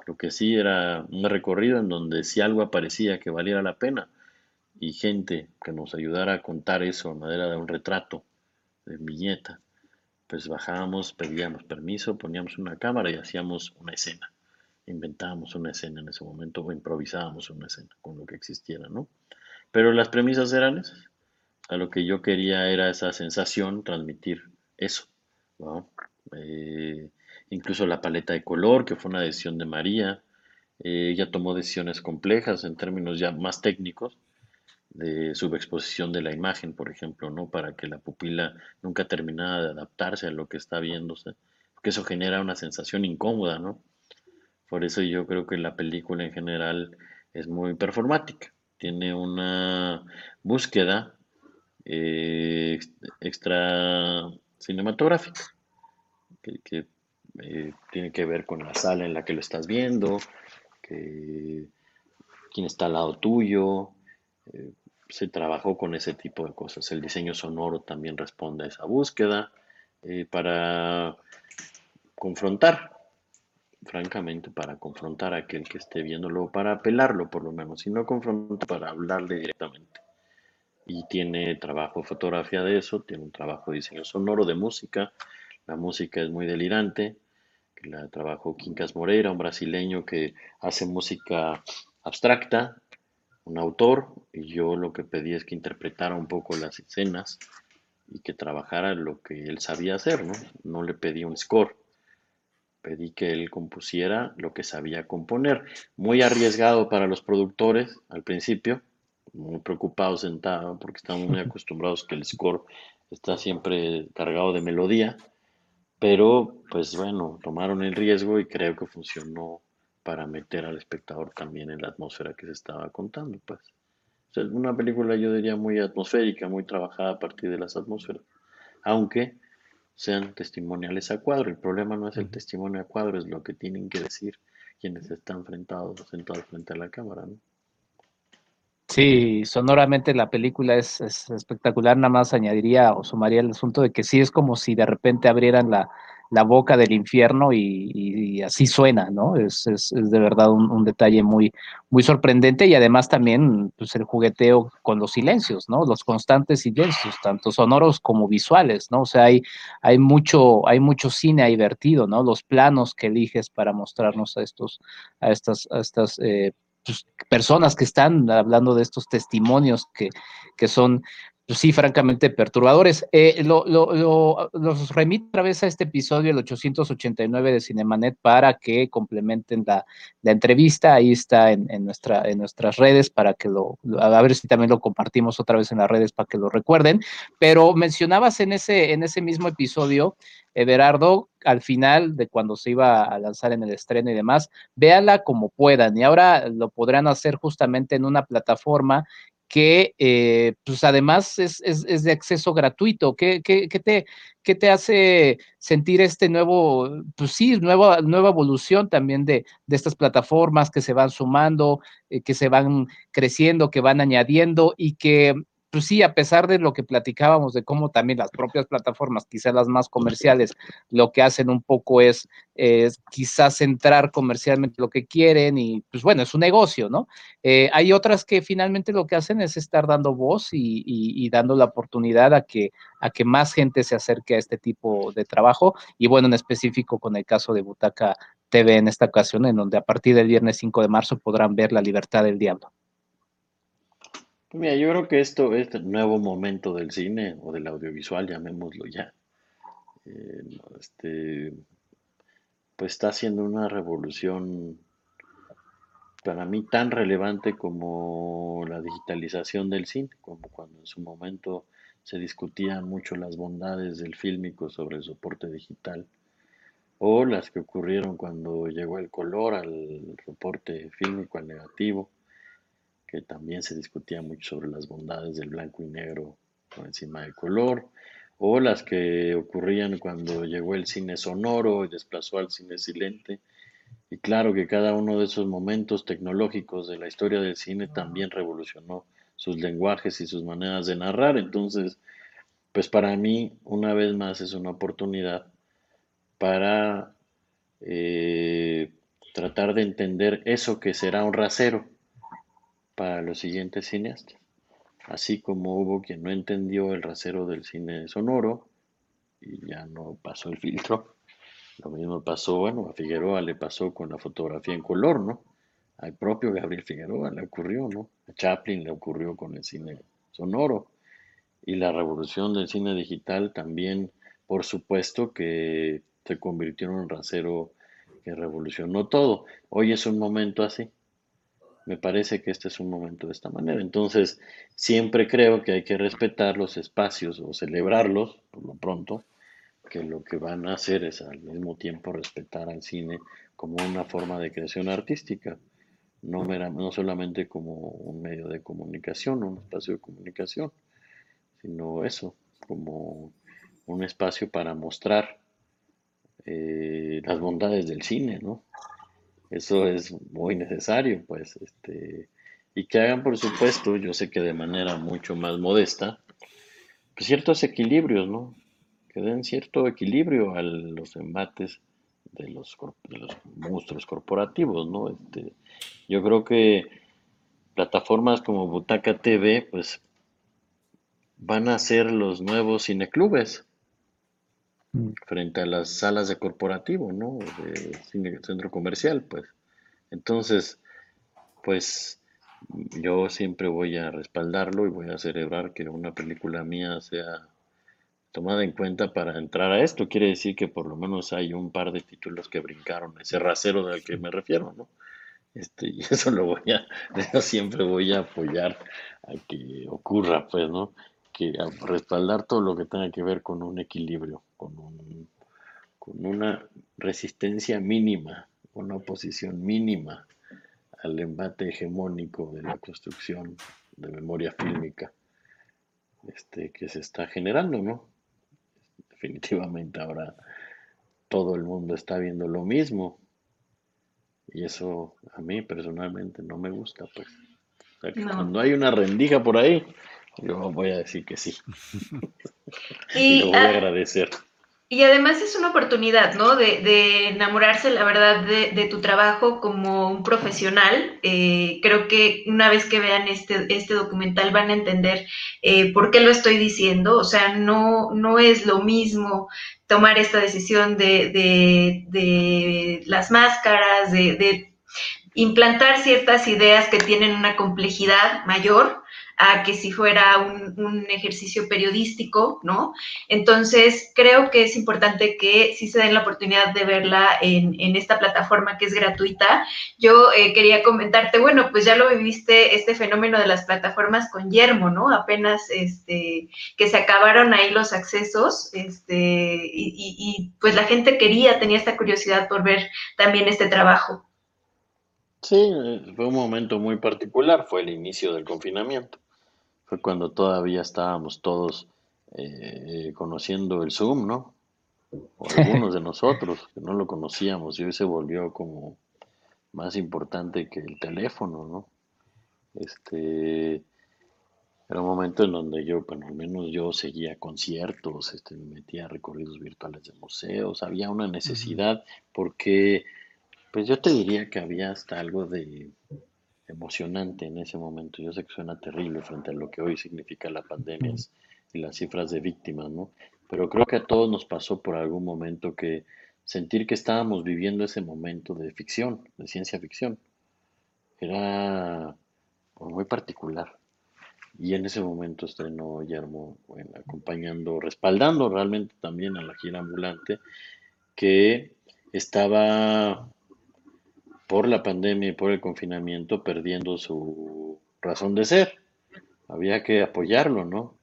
Lo que sí era un recorrido en donde si algo aparecía que valiera la pena y gente que nos ayudara a contar eso en manera de un retrato, de viñeta, pues bajábamos, pedíamos permiso, poníamos una cámara y hacíamos una escena. Inventábamos una escena en ese momento o improvisábamos una escena con lo que existiera, ¿no? Pero las premisas eran esas. A lo que yo quería era esa sensación, transmitir eso, ¿no? Eh, incluso la paleta de color, que fue una decisión de María. Eh, ella tomó decisiones complejas en términos ya más técnicos, de subexposición de la imagen, por ejemplo, ¿no? Para que la pupila nunca terminara de adaptarse a lo que está viéndose, porque eso genera una sensación incómoda, ¿no? Por eso yo creo que la película en general es muy performática, tiene una búsqueda eh, extra cinematográfica, que, eh, tiene que ver con la sala en la que lo estás viendo, que quién está al lado tuyo, eh, se trabajó con ese tipo de cosas. El diseño sonoro también responde a esa búsqueda eh, para confrontar, francamente, para confrontar a aquel que esté viéndolo, para apelarlo por lo menos, y no confrontar para hablarle directamente. Y tiene trabajo fotografía de eso, tiene un trabajo de diseño sonoro, de música. La música es muy delirante, que la trabajó Quincas Moreira, un brasileño que hace música abstracta, un autor, y yo lo que pedí es que interpretara un poco las escenas y que trabajara lo que él sabía hacer, ¿no? No le pedí un score, pedí que él compusiera lo que sabía componer. Muy arriesgado para los productores al principio, muy preocupados sentado porque estamos muy acostumbrados que el score está siempre cargado de melodía, pero pues bueno, tomaron el riesgo y creo que funcionó para meter al espectador también en la atmósfera que se estaba contando, pues. O una película yo diría muy atmosférica, muy trabajada a partir de las atmósferas, aunque sean testimoniales a cuadro. El problema no es el testimonio a cuadro, es lo que tienen que decir quienes están sentados frente a la cámara, ¿no? Sí, sonoramente la película es, espectacular, nada más añadiría o sumaría el asunto de que sí es como si de repente abrieran la, boca del infierno y, así suena, ¿no? Es, es, de verdad un, detalle muy, muy sorprendente y además también pues, el jugueteo con los silencios, ¿no? Los constantes silencios, tanto sonoros como visuales, ¿no? O sea, hay, hay, mucho, hay mucho cine ahí vertido, ¿no? Los planos que eliges para mostrarnos a estos, a estas, a estas eh, personas que están hablando de estos testimonios que, que son pues sí, francamente perturbadores. Eh, lo, los remito otra vez a este episodio, el 889 de Cinemanet, para que complementen la, entrevista. Ahí está en, nuestra, en nuestras redes para que lo, a ver si también lo compartimos otra vez en las redes para que lo recuerden. Pero mencionabas en ese, en ese mismo episodio, Everardo, al final de cuando se iba a lanzar en el estreno y demás, véala como puedan. Y ahora lo podrán hacer justamente en una plataforma que eh, pues además es, de acceso gratuito. ¿Qué, te, ¿Qué, te, hace sentir este nuevo, pues sí, nueva, nueva evolución también de, estas plataformas que se van sumando, eh, que se van creciendo, que van añadiendo y que pues sí, a pesar de lo que platicábamos de cómo también las propias plataformas, quizás las más comerciales, lo que hacen un poco es, quizás centrar comercialmente lo que quieren y pues bueno, es un negocio, ¿no? Eh, hay otras que finalmente lo que hacen es estar dando voz y, dando la oportunidad a que, a que más gente se acerque a este tipo de trabajo y bueno, en específico con el caso de Butaca TV en esta ocasión, en donde a partir del viernes 5 de marzo podrán ver La Libertad del Diablo. Pues mira, yo creo que esto, este nuevo momento del cine o del audiovisual, llamémoslo ya, eh, este, pues está haciendo una revolución para mí tan relevante como la digitalización del cine, como cuando en su momento se discutían mucho las bondades del fílmico sobre el soporte digital, o las que ocurrieron cuando llegó el color al soporte fílmico, al negativo que también se discutía mucho sobre las bondades del blanco y negro por encima del color, o las que ocurrían cuando llegó el cine sonoro y desplazó al cine silente. Y claro que cada uno de esos momentos tecnológicos de la historia del cine también revolucionó sus lenguajes y sus maneras de narrar. Entonces, pues para mí, una vez más, es una oportunidad para eh, tratar de entender eso que será un rasero para los siguientes cineastas. Así como hubo quien no entendió el rasero del cine sonoro y ya no pasó el filtro. Lo mismo pasó, bueno, a Figueroa le pasó con la fotografía en color, ¿no? Al propio Gabriel Figueroa le ocurrió, ¿no? A Chaplin le ocurrió con el cine sonoro. Y la revolución del cine digital también, por supuesto, que se convirtió en un rasero que revolucionó todo. Hoy es un momento así me parece que este es un momento de esta manera. Entonces, siempre creo que hay que respetar los espacios o celebrarlos, por lo pronto, que lo que van a hacer es al mismo tiempo respetar al cine como una forma de creación artística, no, no solamente como un medio de comunicación, un espacio de comunicación, sino eso, como un espacio para mostrar eh, las bondades del cine, ¿no? Eso es muy necesario, pues, este, y que hagan, por supuesto, yo sé que de manera mucho más modesta, pues ciertos equilibrios, ¿no? Que den cierto equilibrio a los embates de los, de los monstruos corporativos, ¿no? Este, yo creo que plataformas como Butaca TV, pues, van a ser los nuevos cineclubes. Frente a las salas de corporativo, ¿no? De centro comercial, pues. Entonces, pues yo siempre voy a respaldarlo y voy a celebrar que una película mía sea tomada en cuenta para entrar a esto. Quiere decir que por lo menos hay un par de títulos que brincaron ese rasero del que me refiero, ¿no? Este, y eso lo voy a, eso siempre voy a apoyar a que ocurra, pues, ¿no? Que respaldar todo lo que tenga que ver con un equilibrio, con un, con una resistencia mínima, una oposición mínima al embate hegemónico de la construcción de memoria fílmica este, que se está generando, ¿no? Definitivamente ahora todo el mundo está viendo lo mismo y eso a mí personalmente no me gusta, pues. cuando hay una rendija por ahí, yo voy a decir que sí. y, lo voy a agradecer. Y además es una oportunidad, ¿no? De, enamorarse, la verdad, de, tu trabajo como un profesional. Eh, creo que una vez que vean este, este documental van a entender eh, por qué lo estoy diciendo. O sea, no, no es lo mismo tomar esta decisión de, de las máscaras, de implantar ciertas ideas que tienen una complejidad mayor a que si fuera un, ejercicio periodístico, ¿no? Entonces, creo que es importante que sí se den la oportunidad de verla en, esta plataforma que es gratuita. Yo eh, quería comentarte, bueno, pues ya lo viviste este fenómeno de las plataformas con Yermo, ¿no? Apenas este, que se acabaron ahí los accesos, este, y, y pues la gente quería, tenía esta curiosidad por ver también este trabajo. Sí, eh, fue un momento muy particular, fue el inicio del confinamiento fue cuando todavía estábamos todos eh, conociendo el Zoom, ¿no? O algunos de nosotros que no lo conocíamos y hoy se volvió como más importante que el teléfono, ¿no? Este era un momento en donde yo, bueno, al menos yo seguía conciertos, este, me metía a recorridos virtuales de museos, había una necesidad porque, pues yo te diría que había hasta algo de emocionante en ese momento. Yo sé que suena terrible frente a lo que hoy significa la pandemia y las cifras de víctimas, ¿no? Pero creo que a todos nos pasó por algún momento que sentir que estábamos viviendo ese momento de ficción, de ciencia ficción, era muy particular. Y en ese momento estrenó Guillermo, bueno, acompañando, respaldando realmente también a la gira ambulante, que estaba por la pandemia y por el confinamiento perdiendo su razón de ser. Había que apoyarlo, ¿no?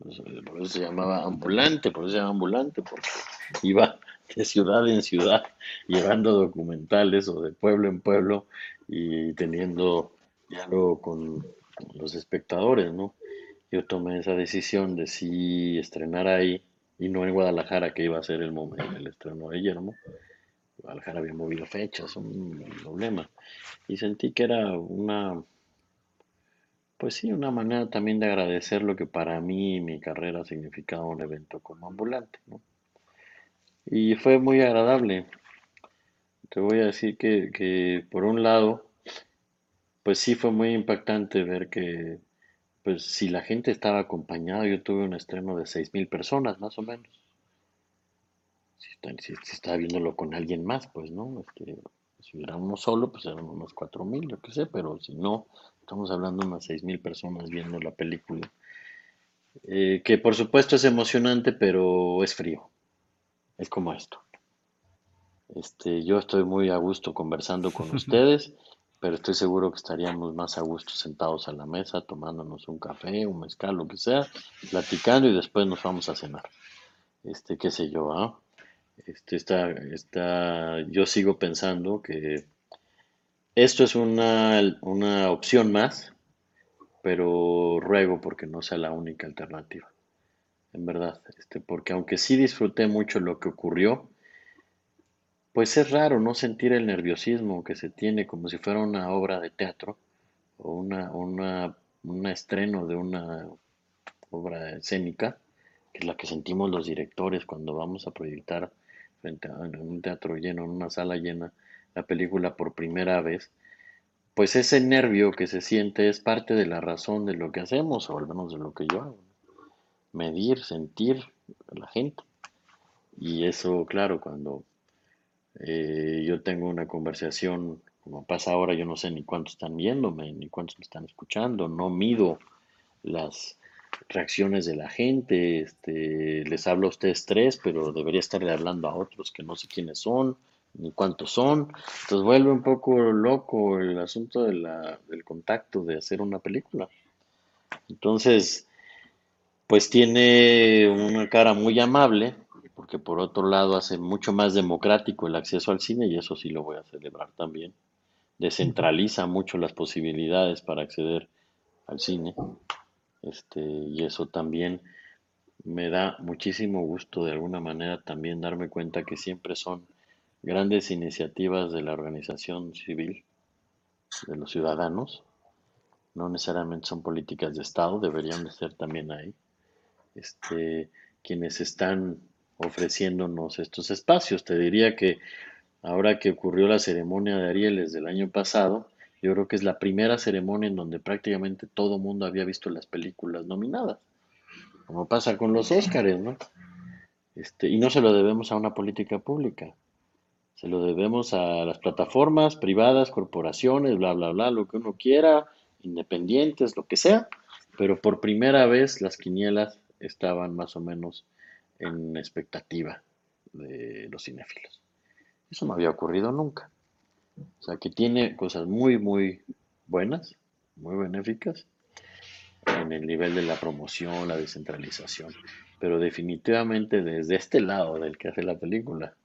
Por eso se llamaba ambulante, por eso se llama ambulante, porque iba de ciudad en ciudad llevando documentales o de pueblo en pueblo y teniendo diálogo con los espectadores, ¿no? Yo tomé esa decisión de sí estrenar ahí y no en Guadalajara, que iba a ser el, momento, el estreno de Guillermo, Guadalajara había movido fechas, un problema. Y sentí que era una, pues sí, una manera también de agradecer lo que para mí mi carrera significaba un evento como ambulante, ¿no? Y fue muy agradable. Te voy a decir que, que por un lado, pues sí fue muy impactante ver que, pues si la gente estaba acompañada, yo tuve un estreno de 6.000 personas más o menos si, estaba viéndolo con alguien más, pues, ¿no? Este, si hubiera uno solo, pues eran unos cuatro mil, yo qué sé, pero si no, estamos hablando de unas seis mil personas viendo la película. Eh, que por supuesto es emocionante, pero es frío. Es como esto. Este, yo estoy muy a gusto conversando con ustedes, pero estoy seguro que estaríamos más a gusto sentados a la mesa, tomándonos un café, un mezcal, lo que sea, platicando y después nos vamos a cenar. Este, qué sé yo, ¿ah? Este, está, está, yo sigo pensando que esto es una, una opción más, pero ruego porque no sea la única alternativa. En verdad, este, porque aunque sí disfruté mucho lo que ocurrió, pues es raro no sentir el nerviosismo que se tiene como si fuera una obra de teatro o una, una, un estreno de una obra escénica, que es la que sentimos los directores cuando vamos a proyectar en un teatro lleno, en una sala llena, la película por primera vez, pues ese nervio que se siente es parte de la razón de lo que hacemos, o al menos de lo que yo hago. Medir, sentir a la gente. Y eso, claro, cuando eh, yo tengo una conversación, como pasa ahora, yo no sé ni cuántos están viéndome, ni cuántos me están escuchando, no mido las reacciones de la gente, este, les hablo a ustedes tres, pero debería estarle hablando a otros que no sé quiénes son, ni cuántos son. Entonces vuelve un poco loco el asunto de la, del contacto, de hacer una película. Entonces, pues tiene una cara muy amable, porque por otro lado hace mucho más democrático el acceso al cine, y eso sí lo voy a celebrar también. Descentraliza mucho las posibilidades para acceder al cine. Este, y eso también me da muchísimo gusto de alguna manera también darme cuenta que siempre son grandes iniciativas de la organización civil, de los ciudadanos, no necesariamente son políticas de Estado, deberían de ser también ahí, este, quienes están ofreciéndonos estos espacios. Te diría que ahora que ocurrió la ceremonia de Arieles del año pasado, yo creo que es la primera ceremonia en donde prácticamente todo mundo había visto las películas nominadas, como pasa con los Óscares, ¿no? Este, y no se lo debemos a una política pública, se lo debemos a las plataformas privadas, corporaciones, bla, bla, bla, lo que uno quiera, independientes, lo que sea, pero por primera vez las quinielas estaban más o menos en expectativa de los cinéfilos. Eso no había ocurrido nunca. O sea, que tiene cosas muy, muy buenas, muy benéficas en el nivel de la promoción, la descentralización. Pero definitivamente desde este lado del que hace la película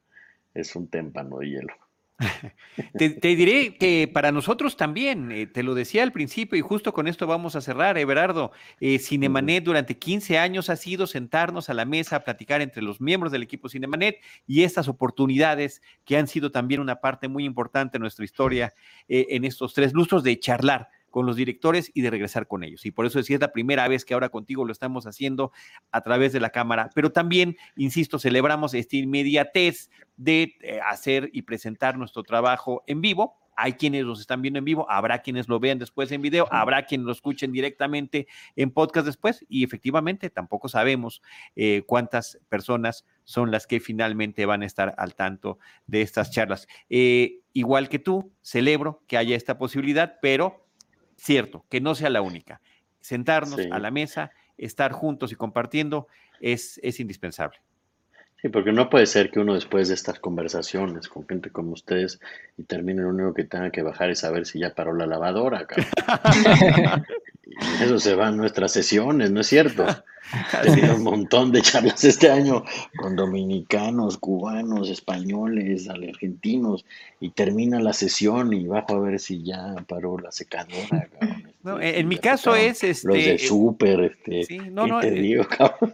es un témpano de hielo. te, diré que para nosotros también, eh, te lo decía al principio y justo con esto vamos a cerrar, Everardo. Eh, Cinemanet durante 15 años ha sido sentarnos a la mesa a platicar entre los miembros del equipo Cinemanet y estas oportunidades que han sido también una parte muy importante de nuestra historia eh, en estos tres lustros de charlar con los directores y de regresar con ellos. Y por eso decía, es la primera vez que ahora contigo lo estamos haciendo a través de la cámara, pero también, insisto, celebramos esta inmediatez de eh, hacer y presentar nuestro trabajo en vivo. Hay quienes los están viendo en vivo, habrá quienes lo vean después en video, habrá quienes lo escuchen directamente en podcast después y efectivamente tampoco sabemos eh, cuántas personas son las que finalmente van a estar al tanto de estas charlas. Eh, igual que tú, celebro que haya esta posibilidad, pero cierto, que no sea la única. Sentarnos a la mesa, estar juntos y compartiendo es, es indispensable. Sí, porque no puede ser que uno después de estas conversaciones con gente como ustedes y termine lo único que tenga que bajar es saber si ya paró la lavadora. Eso se va en nuestras sesiones, ¿no es cierto? He tenido un montón de charlas este año con dominicanos, cubanos, españoles, argentinos, y termina la sesión y bajo a ver si ya paró la secadora. En mi caso es este. Los de súper, este. no, no, eh,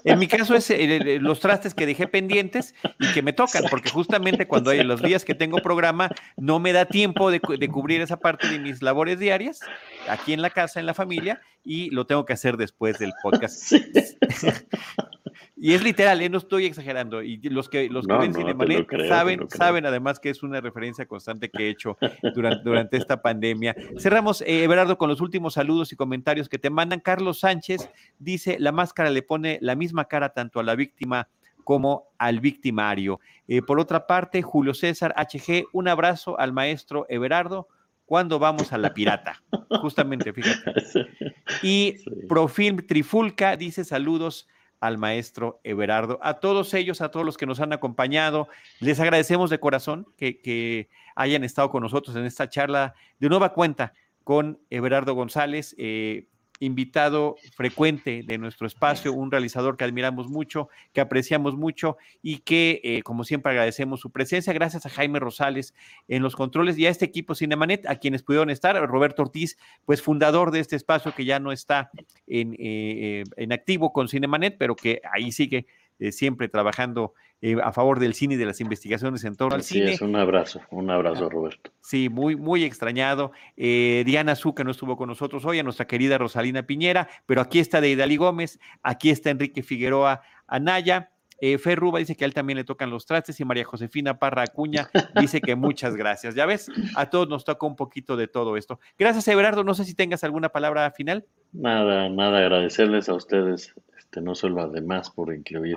En mi caso es eh, los trastes que dejé pendientes y que me tocan, porque justamente cuando hay los días que tengo programa, no me da tiempo de, de cubrir esa parte de mis labores diarias aquí en la casa, en la familia, y lo tengo que hacer después del podcast. y es literal, ¿eh? no estoy exagerando. Y los que, los que ven Cinemanet saben, saben además que es una referencia constante que he hecho durante, durante esta pandemia. Cerramos, eh, Everardo, con los últimos saludos y comentarios que te mandan. Carlos Sánchez dice, la máscara le pone la misma cara tanto a la víctima como al victimario. Eh, por otra parte, Julio César HG, un abrazo al maestro Everardo cuando vamos a la pirata. Justamente, fíjate. Y Profilm Trifulca dice saludos al maestro Everardo. A todos ellos, a todos los que nos han acompañado, les agradecemos de corazón que, que hayan estado con nosotros en esta charla de nueva cuenta con Everardo González. Eh, invitado frecuente de nuestro espacio, un realizador que admiramos mucho, que apreciamos mucho y que, eh, como siempre, agradecemos su presencia. Gracias a Jaime Rosales en los controles y a este equipo Cinemanet, a quienes pudieron estar. Roberto Ortiz, pues fundador de este espacio que ya no está en, eh, en activo con Cinemanet, pero que ahí sigue eh, siempre trabajando eh, a favor del cine y de las investigaciones en torno al cine. Es un abrazo, un abrazo, Roberto. Sí, muy, muy extrañado. Eh, Diana Zuca no estuvo con nosotros hoy, a nuestra querida Rosalina Piñera, pero aquí está Deidali Gómez, aquí está Enrique Figueroa Anaya. Eh, Fer Ruba dice que a él también le tocan los trastes y María Josefina Parra Acuña dice que muchas gracias. Ya ves, a todos nos toca un poquito de todo esto. Gracias, Everardo. No sé si tengas alguna palabra final. Nada, nada, agradecerles a ustedes, no solo además por incluir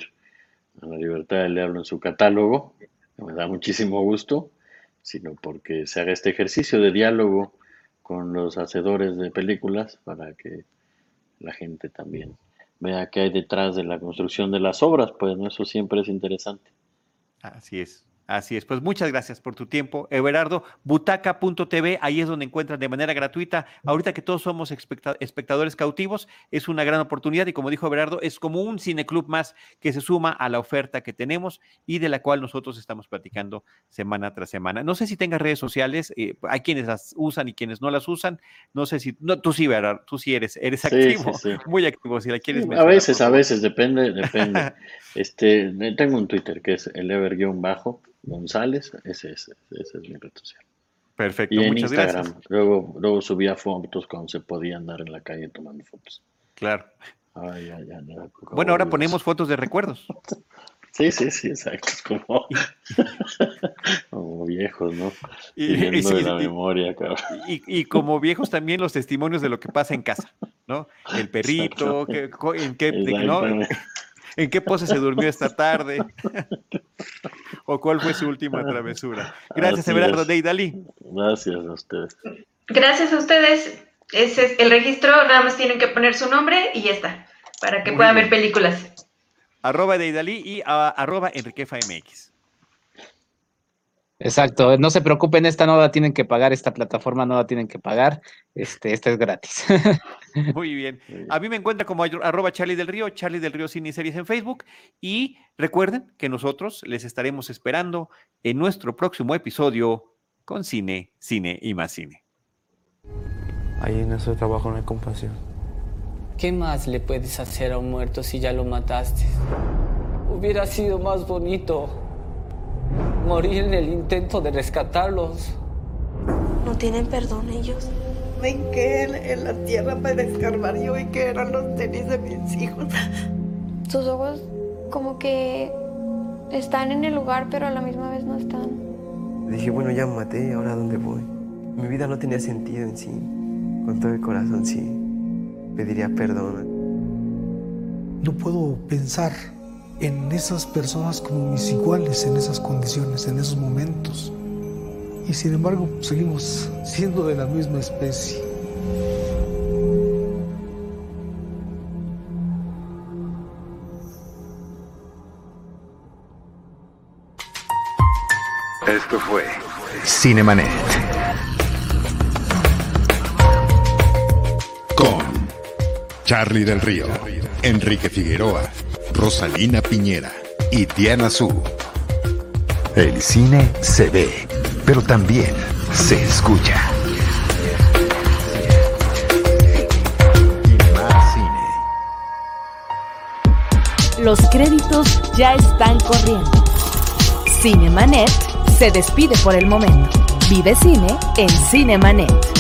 a la libertad del diablo en su catálogo, me da muchísimo gusto, sino porque se haga este ejercicio de diálogo con los hacedores de películas para que la gente también vea qué hay detrás de la construcción de las obras, pues eso siempre es interesante. Así es. Así es, pues muchas gracias por tu tiempo, Everardo. Butaca.tv, ahí es donde encuentran de manera gratuita. Ahorita que todos somos espectadores cautivos, es una gran oportunidad y como dijo Everardo, es como un cineclub más que se suma a la oferta que tenemos y de la cual nosotros estamos platicando semana tras semana. No sé si tengas redes sociales, eh, hay quienes las usan y quienes no las usan. No sé si, no, tú sí, Everardo, tú sí eres, eres activo, muy activo, si la quieres. a veces, a veces, depende, depende. este, tengo un Twitter que es el ever-bajo González, ese, es mi red social. Perfecto, y en Instagram. Luego, luego subía fotos cuando se podía andar en la calle tomando fotos. Claro. bueno, ahora ponemos fotos de recuerdos. Sí, sí, sí, exacto. Como, como viejos, ¿no? Y, y, la memoria, y, como viejos también los testimonios de lo que pasa en casa, ¿no? El perrito, que, en qué, ¿no? en qué pose se durmió esta tarde. o cuál fue su última travesura. Gracias, Everardo Deidali. Gracias a ustedes. Gracias a ustedes. Ese es el registro, nada más tienen que poner su nombre y ya está, para que puedan ver películas. Arroba Deidali y arroba EnriqueFMX. Exacto, no se preocupen, esta no la tienen que pagar, esta plataforma no la tienen que pagar, este, esta es gratis. Muy bien. A mí me encuentra como arroba Charlie del Río, Charlie del Río Cine Series en Facebook. Y recuerden que nosotros les estaremos esperando en nuestro próximo episodio con Cine, Cine y más Cine. Ahí en nuestro trabajo no hay compasión. ¿Qué más le puedes hacer a un muerto si ya lo mataste? Hubiera sido más bonito morir en el intento de rescatarlos. No tienen perdón ellos. Ven que en la tierra para escarbar yo y que eran los tenis de mis hijos. Sus ojos como que están en el lugar, pero a la misma vez no están. Dije, bueno, ya me maté, ¿ahora dónde voy? Mi vida no tenía sentido en sí. Con todo el corazón sí pediría perdón. No puedo pensar en esas personas como mis iguales en esas condiciones, en esos momentos. Y sin embargo seguimos siendo de la misma especie. Esto fue Cinemanet. Con Charlie del Río, Enrique Figueroa Rosalina Piñera y Diana Su. El cine se ve, pero también se escucha. Los créditos ya están corriendo. Cinemanet se despide por el momento. Vive cine en Cinemanet.